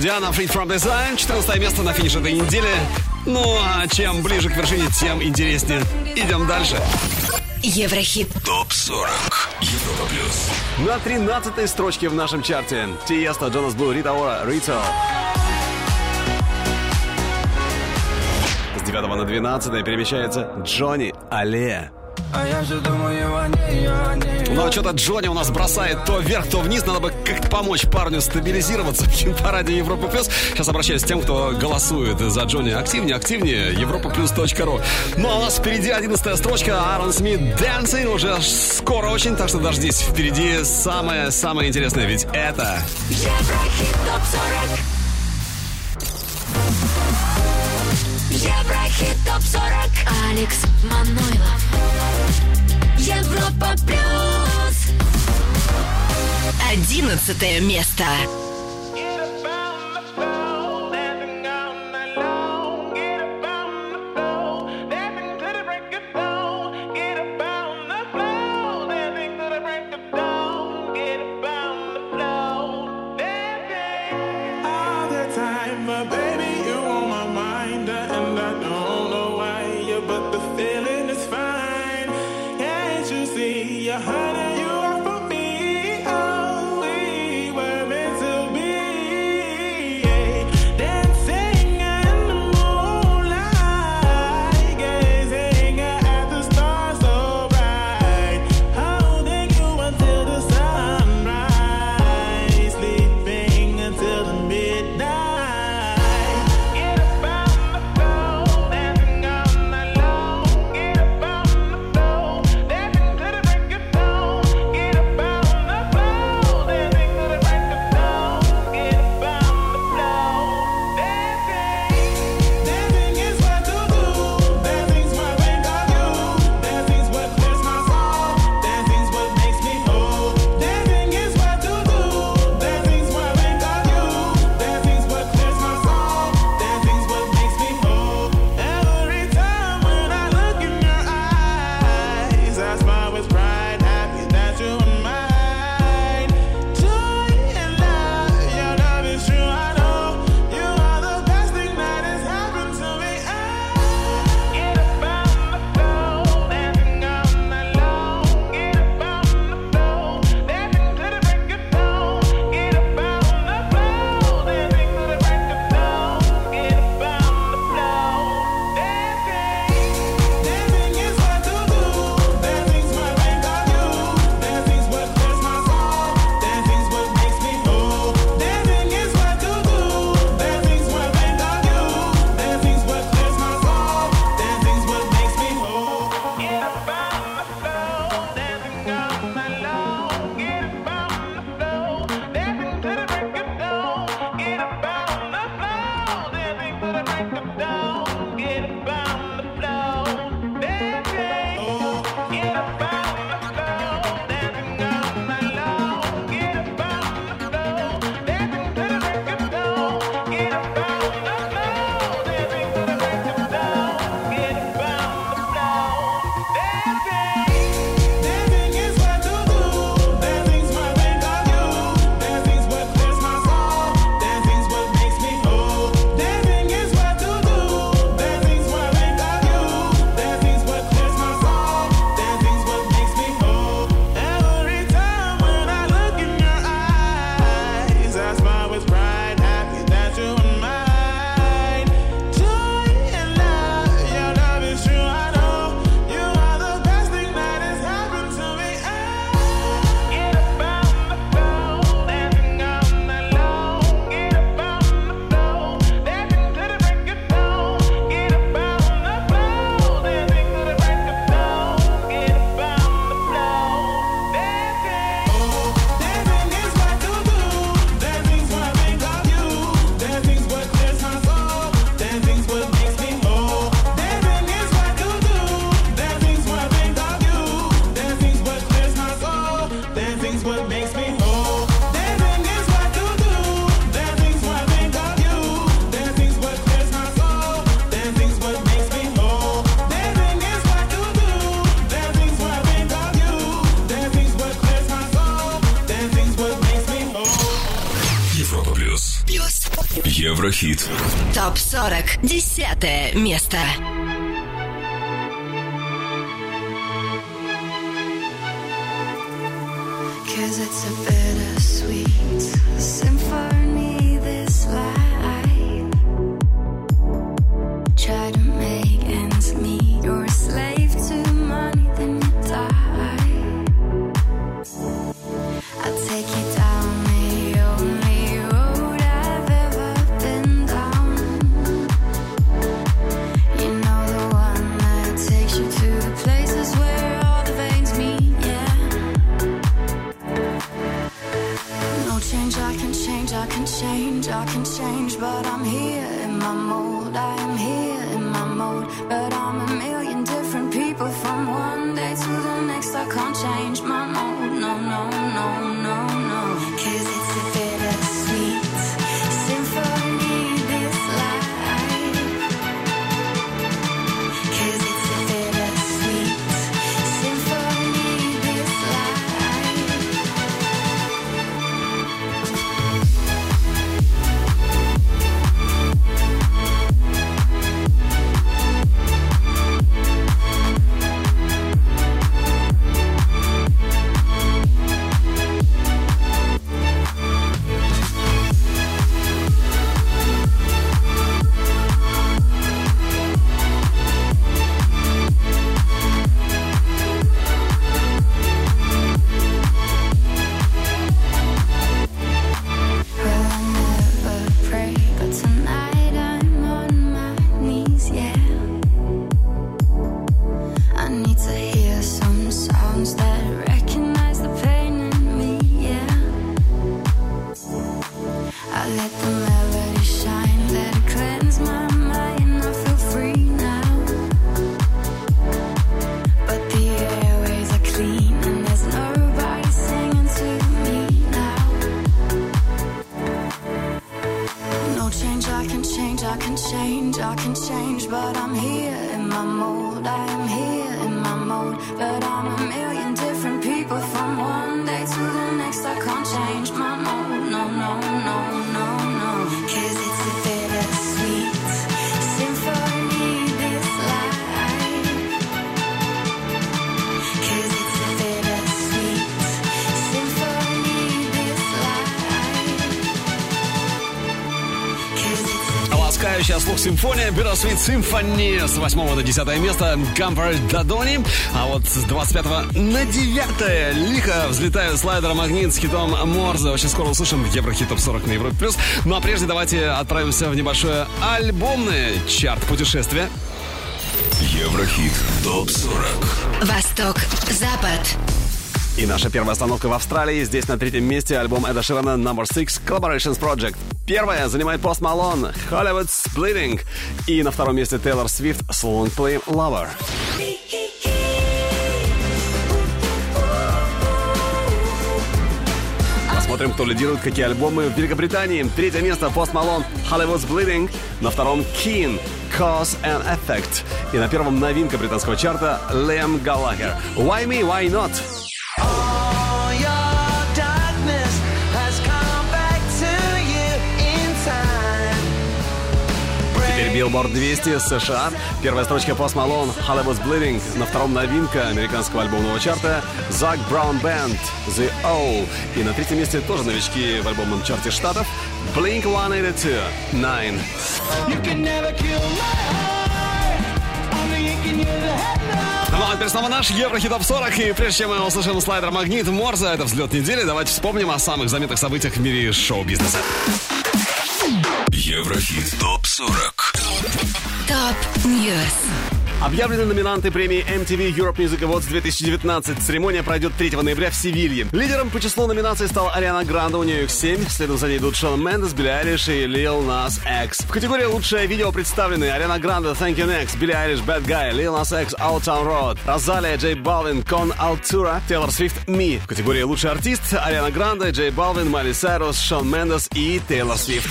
Диана, Free From Design, 14 место на финише этой недели. Ну, а чем ближе к вершине, тем интереснее. Идем дальше. Еврохит ТОП 40 Европа Плюс На 13 строчке в нашем чарте Тиеста, Джонас Блу, Рита Ора, Рито. С 9 на 12 перемещается Джонни Алле. А я все думаю о ней, о ней Ну, а что-то Джонни у нас бросает то вверх, то вниз. Надо бы как-то помочь парню стабилизироваться *laughs* в хит-параде Европа Плюс. Сейчас обращаюсь к тем, кто голосует за Джонни. Активнее, активнее. Европаплюс.ру Ну, а у нас впереди 11 строчка. Аарон Смит Dancing. Уже скоро очень, так что дождись. Впереди самое-самое интересное. Ведь это... Еврохит топ 40 Еврохит топ 40 Алекс Манойлов. Европа плюс. Одиннадцатое место симфония Bittersweet Symphony с 8 на 10 место Comfort Дадони. А вот с 25 на 9 лихо взлетает слайдер Магнит с хитом Морзе. Очень скоро услышим Еврохит Топ 40 на Европе Плюс. Ну а прежде давайте отправимся в небольшое альбомное чарт путешествия. Еврохит. Топ 40. Восток, Запад. И наша первая остановка в Австралии. Здесь на третьем месте альбом Эда Ширана Number 6 Collaborations Project. Первая занимает Post Malone Hollywood Splitting. И на втором месте Тейлор Свифт с Play Lover. Посмотрим, кто лидирует, какие альбомы в Великобритании. Третье место Post Malone Hollywood's Bleeding. На втором Keen Cause and Effect. И на первом новинка британского чарта Лем Галагер. Why me, why not? Billboard 200 США. Первая строчка Post Malone Hollywood's Bleeding. На втором новинка американского альбомного чарта Zac Brown Band The O. И на третьем месте тоже новички в альбомном чарте штатов Blink-182 Nine. You can never kill my heart. Ну а теперь снова наш Еврохит Топ 40. И прежде чем мы услышим слайдер Магнит Морза, это взлет недели, давайте вспомним о самых заметных событиях в мире шоу-бизнеса. Еврохит. Топ 40. Top News. Объявлены номинанты премии MTV Europe Music Awards 2019. Церемония пройдет 3 ноября в Севилье. Лидером по числу номинаций стала Ариана Гранде, у нее их 7. Следом за ней идут Шон Мендес, Билли Айлиш и Lil Nas X. В категории «Лучшее видео» представлены Ариана Гранде, Thank You Next, Билли Айлиш, Bad Guy, Lil Nas X, Old Town Road, Розалия, Джей Балвин, Con Altura, Тейлор Свифт, Me. В категории «Лучший артист» Ариана Гранде, Джей Балвин, Майли Сайрус, Шон Мендес и Тейлор Свифт.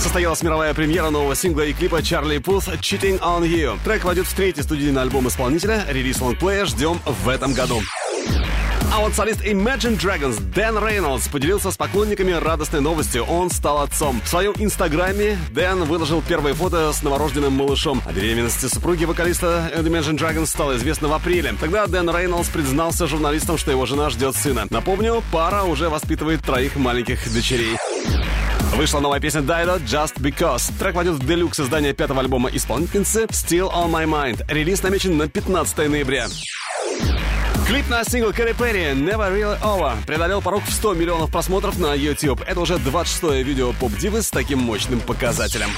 Состоялась мировая премьера нового сингла и клипа Чарли Пулс «Cheating on You». Трек войдет в третий студийный альбом исполнителя. Релиз лонгплея ждем в этом году. А вот солист Imagine Dragons Дэн Рейнольдс поделился с поклонниками радостной новостью. Он стал отцом. В своем инстаграме Дэн выложил первые фото с новорожденным малышом. О беременности супруги вокалиста Imagine Dragons стало известно в апреле. Тогда Дэн Рейнольдс признался журналистам, что его жена ждет сына. Напомню, пара уже воспитывает троих маленьких дочерей. Вышла новая песня Дайдо «Just Because». Трек войдет в делюкс издания пятого альбома исполнительницы «Still On My Mind». Релиз намечен на 15 ноября. Клип на сингл Кэрри Перри «Never Really Over» преодолел порог в 100 миллионов просмотров на YouTube. Это уже 26-е видео поп-дивы с таким мощным показателем.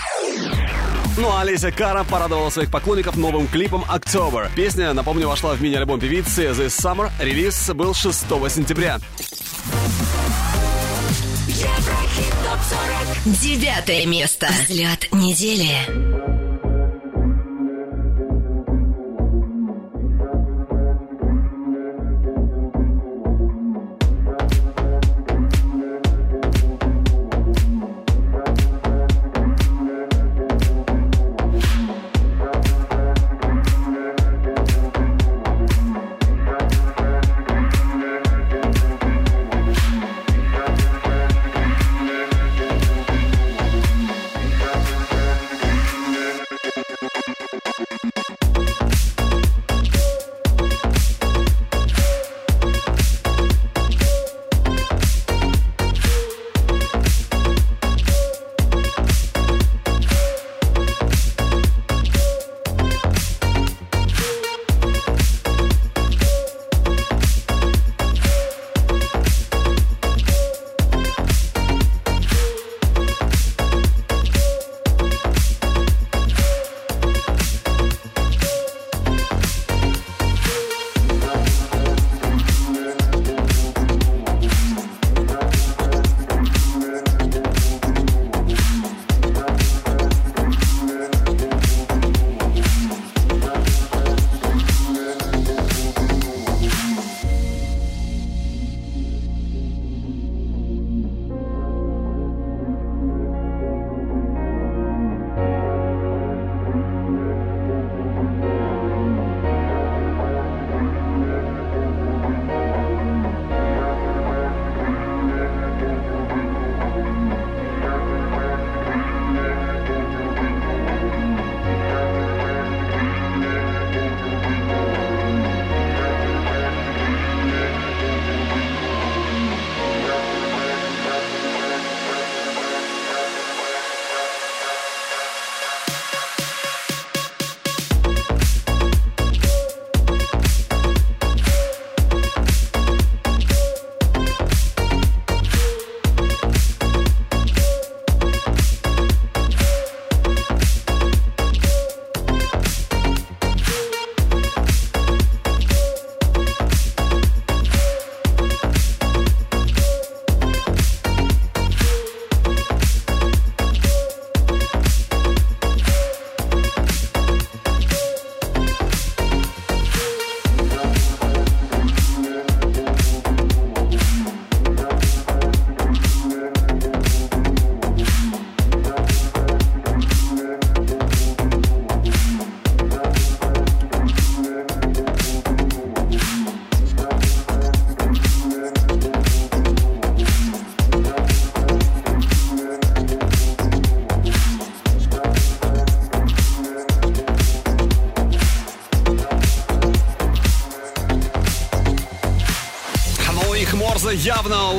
Ну а Олеся Кара порадовала своих поклонников новым клипом «October». Песня, напомню, вошла в мини-альбом певицы «This Summer». Релиз был 6 сентября. Еврохит ТОП-40. Девятое место. Взгляд недели.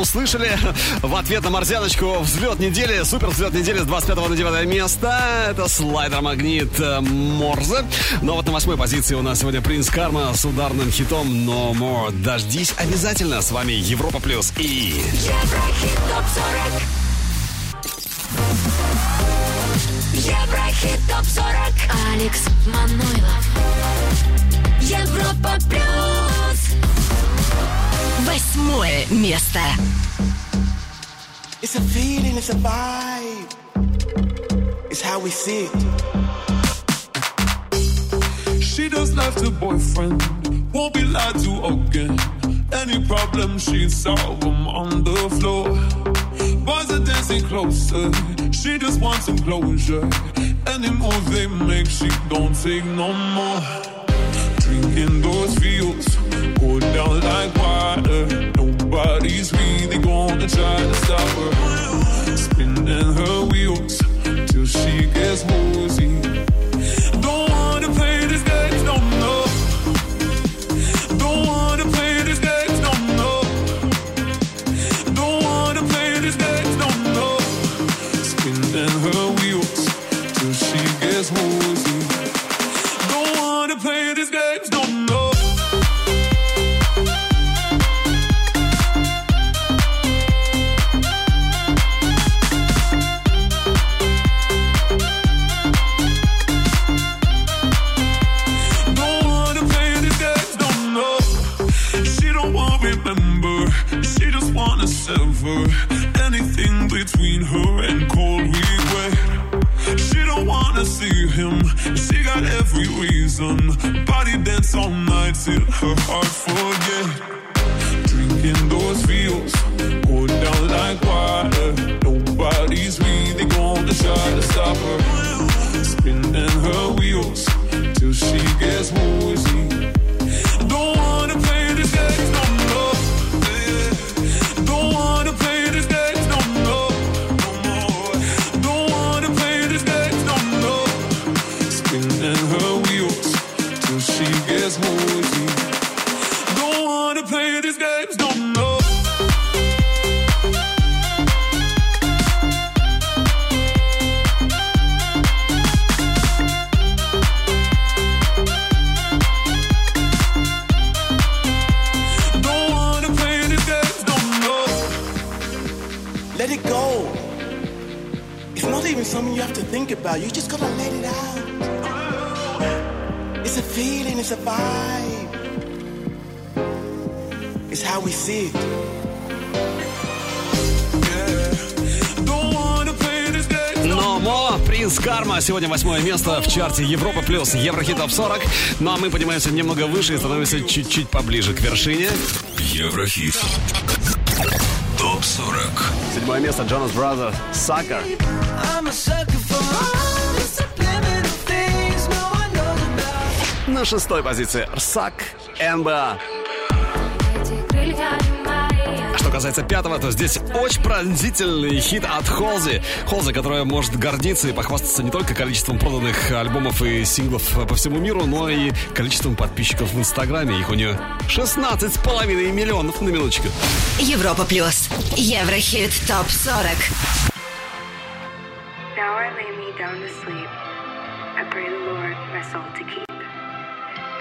Услышали в ответ на Морзяночку взлет недели, супер взлет недели с 25 на 9 место. Это слайдер Магнит э, Морзе. Но вот на восьмой позиции у нас сегодня Принц Карма с ударным хитом No More. Дождись обязательно. С вами Европа Плюс и... Еврохит ТОП-40. Еврохит ТОП-40. Алекс Манойлов. It's a feeling, it's a vibe. It's how we see it. She does left to boyfriend, won't be lied to again. Any problem she solve them on the floor. Boys are dancing closer, she just wants some closure. Any move they make, she don't take no more. Drinking those fields, go down like try to stop her. Spinning her wheels till she gets woozy. About. You just gotta let it out. It's a feeling, it's a vibe. It's how we see it. Don't wanna play this game, Но Мо, Принц Карма, сегодня восьмое место в чарте Европа плюс Еврохит Топ 40. Ну а мы поднимаемся немного выше и становимся чуть-чуть поближе к вершине. Еврохит. Топ 40. Седьмое место Джонас Бразерс Sucker. На шестой позиции Рсак НБА. Что касается пятого, то здесь очень пронзительный хит от Холзи. Холзи, которая может гордиться и похвастаться не только количеством проданных альбомов и синглов по всему миру, но и количеством подписчиков в Инстаграме. Их у нее 16 с половиной миллионов на минуточку. Европа плюс. Еврохит топ 40. Now I lay me down to sleep. I pray the Lord my soul to keep.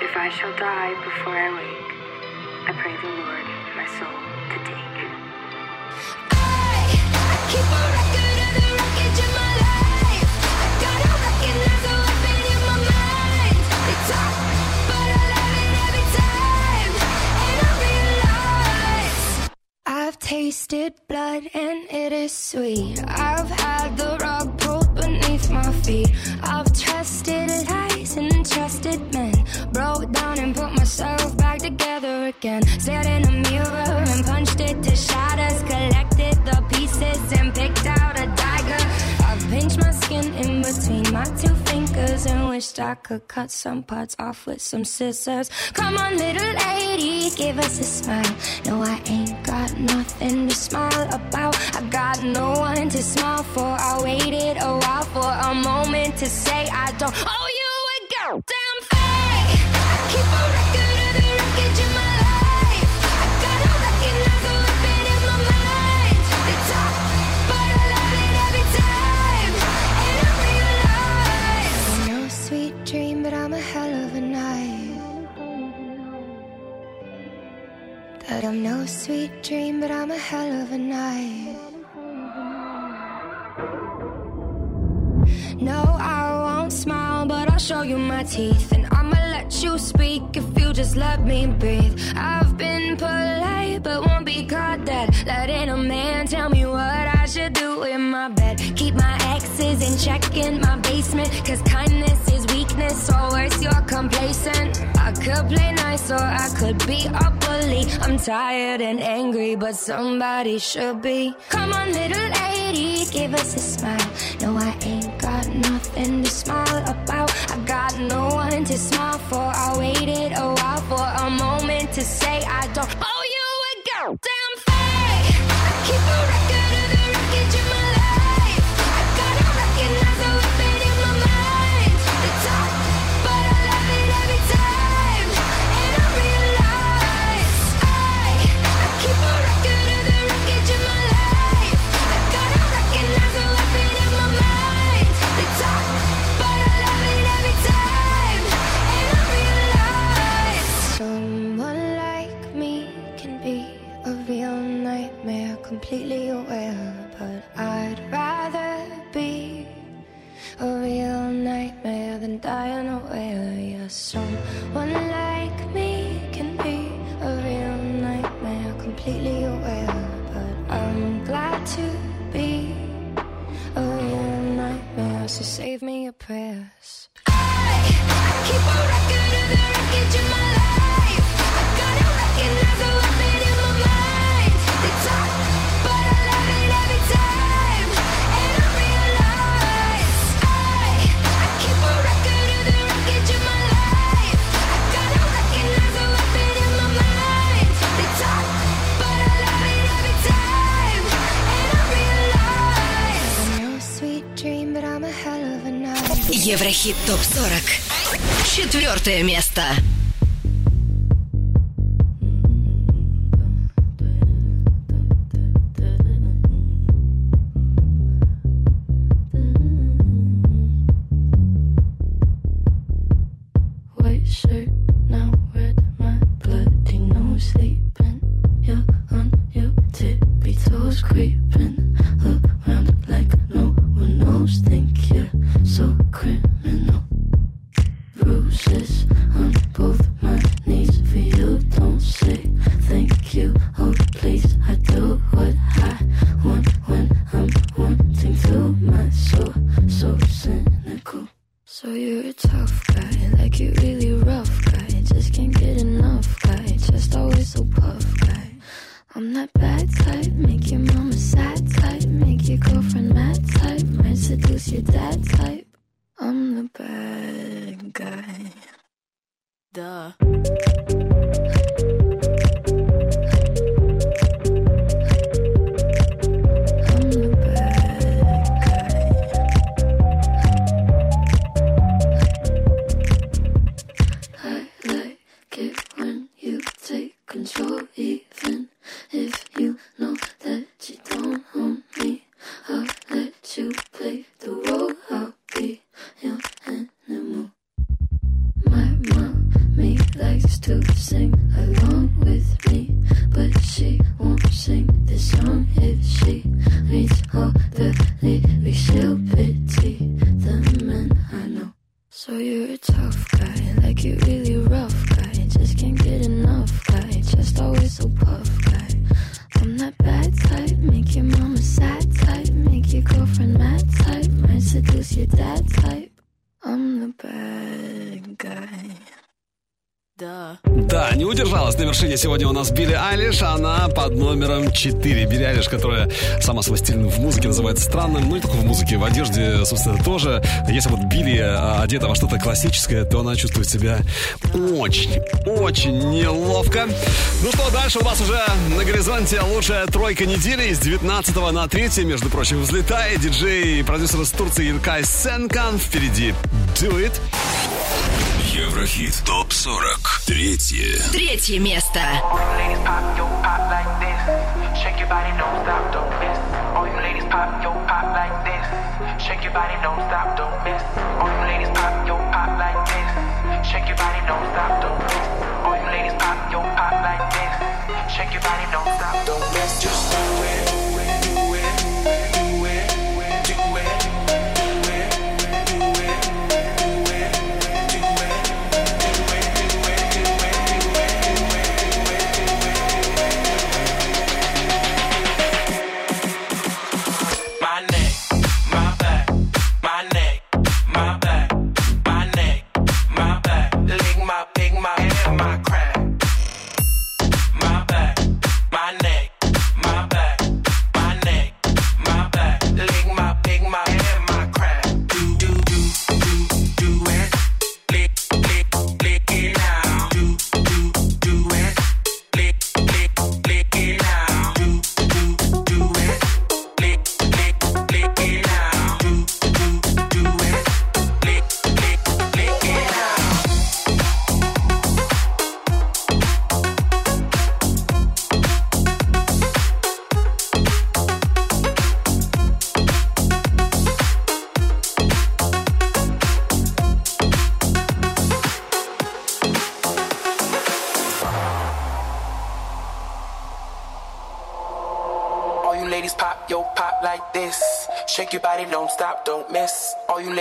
If I shall die before I wake, I pray the Lord my soul to take. Keep a record of the wreckage in my life. I gotta recognize the weapon in my mind. They talk, but I love it every time. And I realize I've tasted blood and it is sweet. I've had the rug pulled my feet. I've trusted lies and trusted men. Broke down and put myself back together again. Stared in a mirror and punched it to shatters. Collected the pieces and picked my two fingers and wished I could cut some parts off with some scissors. Come on, little lady, give us a smile. No, I ain't got nothing to smile about. I got no one to smile for. I waited a while for a moment to say I don't owe you a goddamn thing. That I'm no sweet dream, but I'm a hell of a night. No, I won't smile, but I'll show you my teeth. And I'ma let you speak if you just let me breathe. I've been polite, but won't be caught dead. Letting a man tell me what I should do in my bed. Keep my exes in check in my basement. Cause kindness or worse, you're complacent. I could play nice, or I could be a bully. I'm tired and angry, but somebody should be. Come on, little lady, give us a smile. No, I ain't got nothing to smile about. I got no one to smile for. I waited a while for a moment to say yo, been dying away. Yeah, someone like me can be a real nightmare, completely aware. But I'm glad to be a real nightmare, so save me your prayers. I, I keep on. Еврохит ТОП-40. Четвертое место. Евровидения сегодня у нас Билли Алиш, Она под номером 4. Билли Алиш, которая сама свой стиль в музыке называется странным. Ну, не только в музыке, в одежде, собственно, тоже. Если вот Билли э, одета во что-то классическое, то она чувствует себя очень, очень неловко. Ну что, дальше у вас уже на горизонте лучшая тройка недели. из 19 на 3, между прочим, взлетает диджей и продюсер из Турции Иркай Сенкан. Впереди Do It. Еврохит ТОП 40. Третье. Третье место. Shake your body, don't stop, don't miss. All you ladies pop, yo, pop like this. Shake your body, don't stop, don't miss. All you ladies pop, yo, pop like this. Shake your body, don't stop, don't miss. Just do it.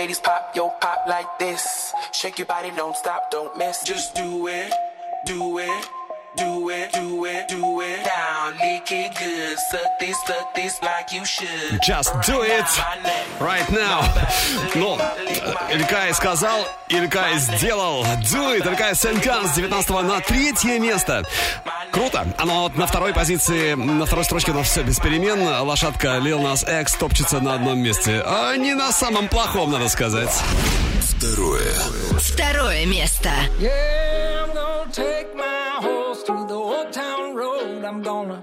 Ladies pop, yo, pop like this. Shake your body, don't stop, don't miss. Just do it, do it. Do it, do it, do it down, lick it good, suck this, suck this like you should. Just do it right now. Ну, Илькай сказал, Илькай сделал. Do it, Илькай Сенкан с 19 на третье место. Круто. Оно вот на второй позиции, на второй строчке у нас все без перемен. Лошадка Lil Nas X топчется на одном месте. А не на самом плохом, надо сказать. Второе. Второе место. Yeah, I'm gonna take my horse through the old town road. I'm gonna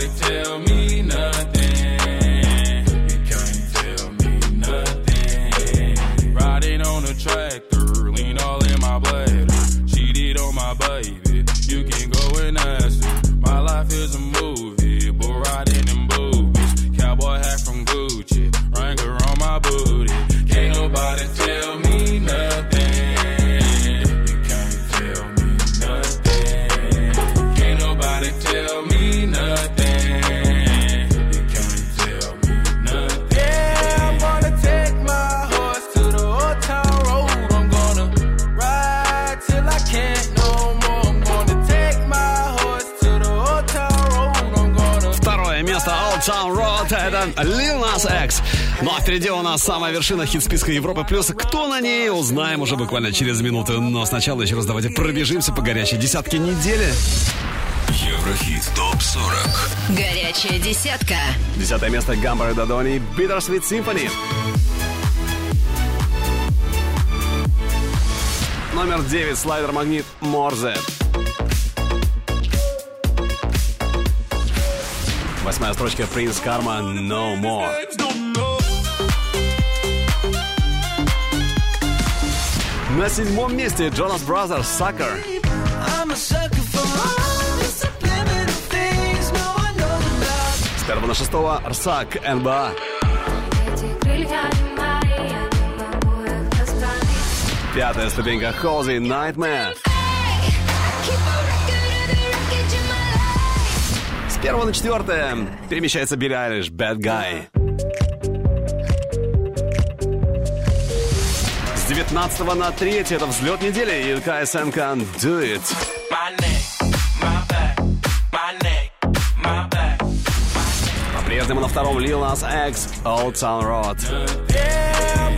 Somebody tell me. Это Lil Nas X. Ну а впереди у нас самая вершина хит-списка Европы Плюс. Кто на ней, узнаем уже буквально через минуту. Но сначала еще раз давайте пробежимся по горячей десятке недели. Еврохит ТОП-40 Горячая десятка. Десятое место Гамбар и Дадони Bittersweet Symphony. Номер девять слайдер Магнит Морзе. Восьмая строчка Принц Карма No More. На седьмом месте one knows about. С первого на шестого Рсак НБА. Пятая ступенька Хози Nightmare. Первого на четвертое перемещается Билли Айлиш Bad Guy. С 19 на 3 это взлет недели Илкай Сэнкан Do It. По-прежнему на втором Lil Nas X Old Town Road.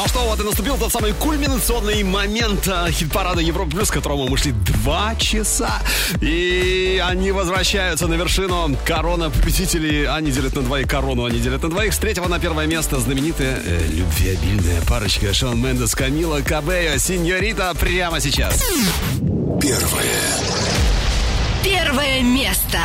Ну что, вот и наступил тот самый кульминационный момент а, хит-парада Европа Плюс, к которому мы шли два часа. И они возвращаются на вершину. Корона победителей. Они делят на двоих корону, они делят на двоих. С третьего на первое место знаменитая э, любвеобильная парочка Шон Мендес, Камила Кабео, Синьорита прямо сейчас. Первое. Первое место.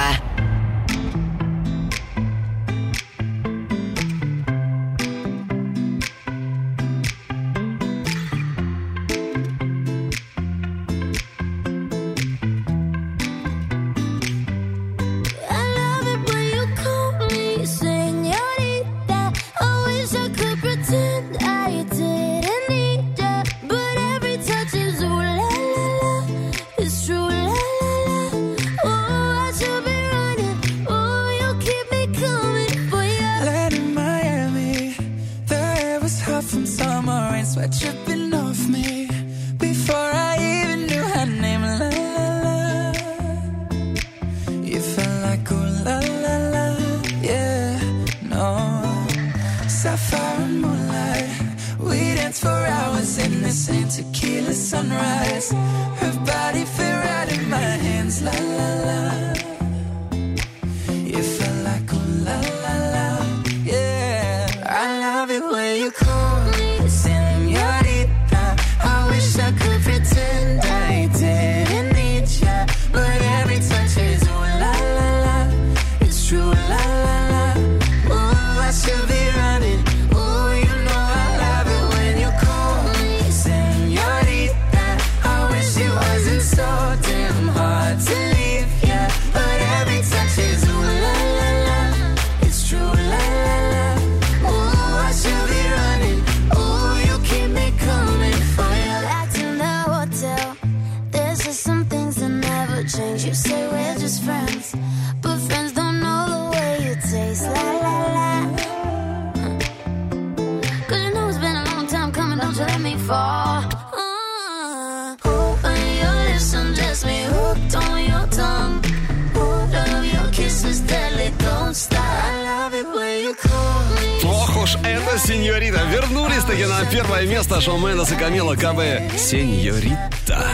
Шоу Мендес и Камила КБ. Сеньорита.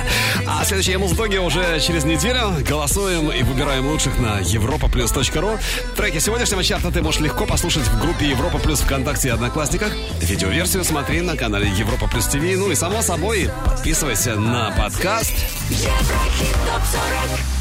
А следующие музлоги уже через неделю. Голосуем и выбираем лучших на europaplus.ru. Треки сегодняшнего чарта ты можешь легко послушать в группе Европа Плюс ВКонтакте и Одноклассниках. Видеоверсию смотри на канале Европа Плюс ТВ. Ну и само собой, подписывайся на подкаст. Еврохит топ 40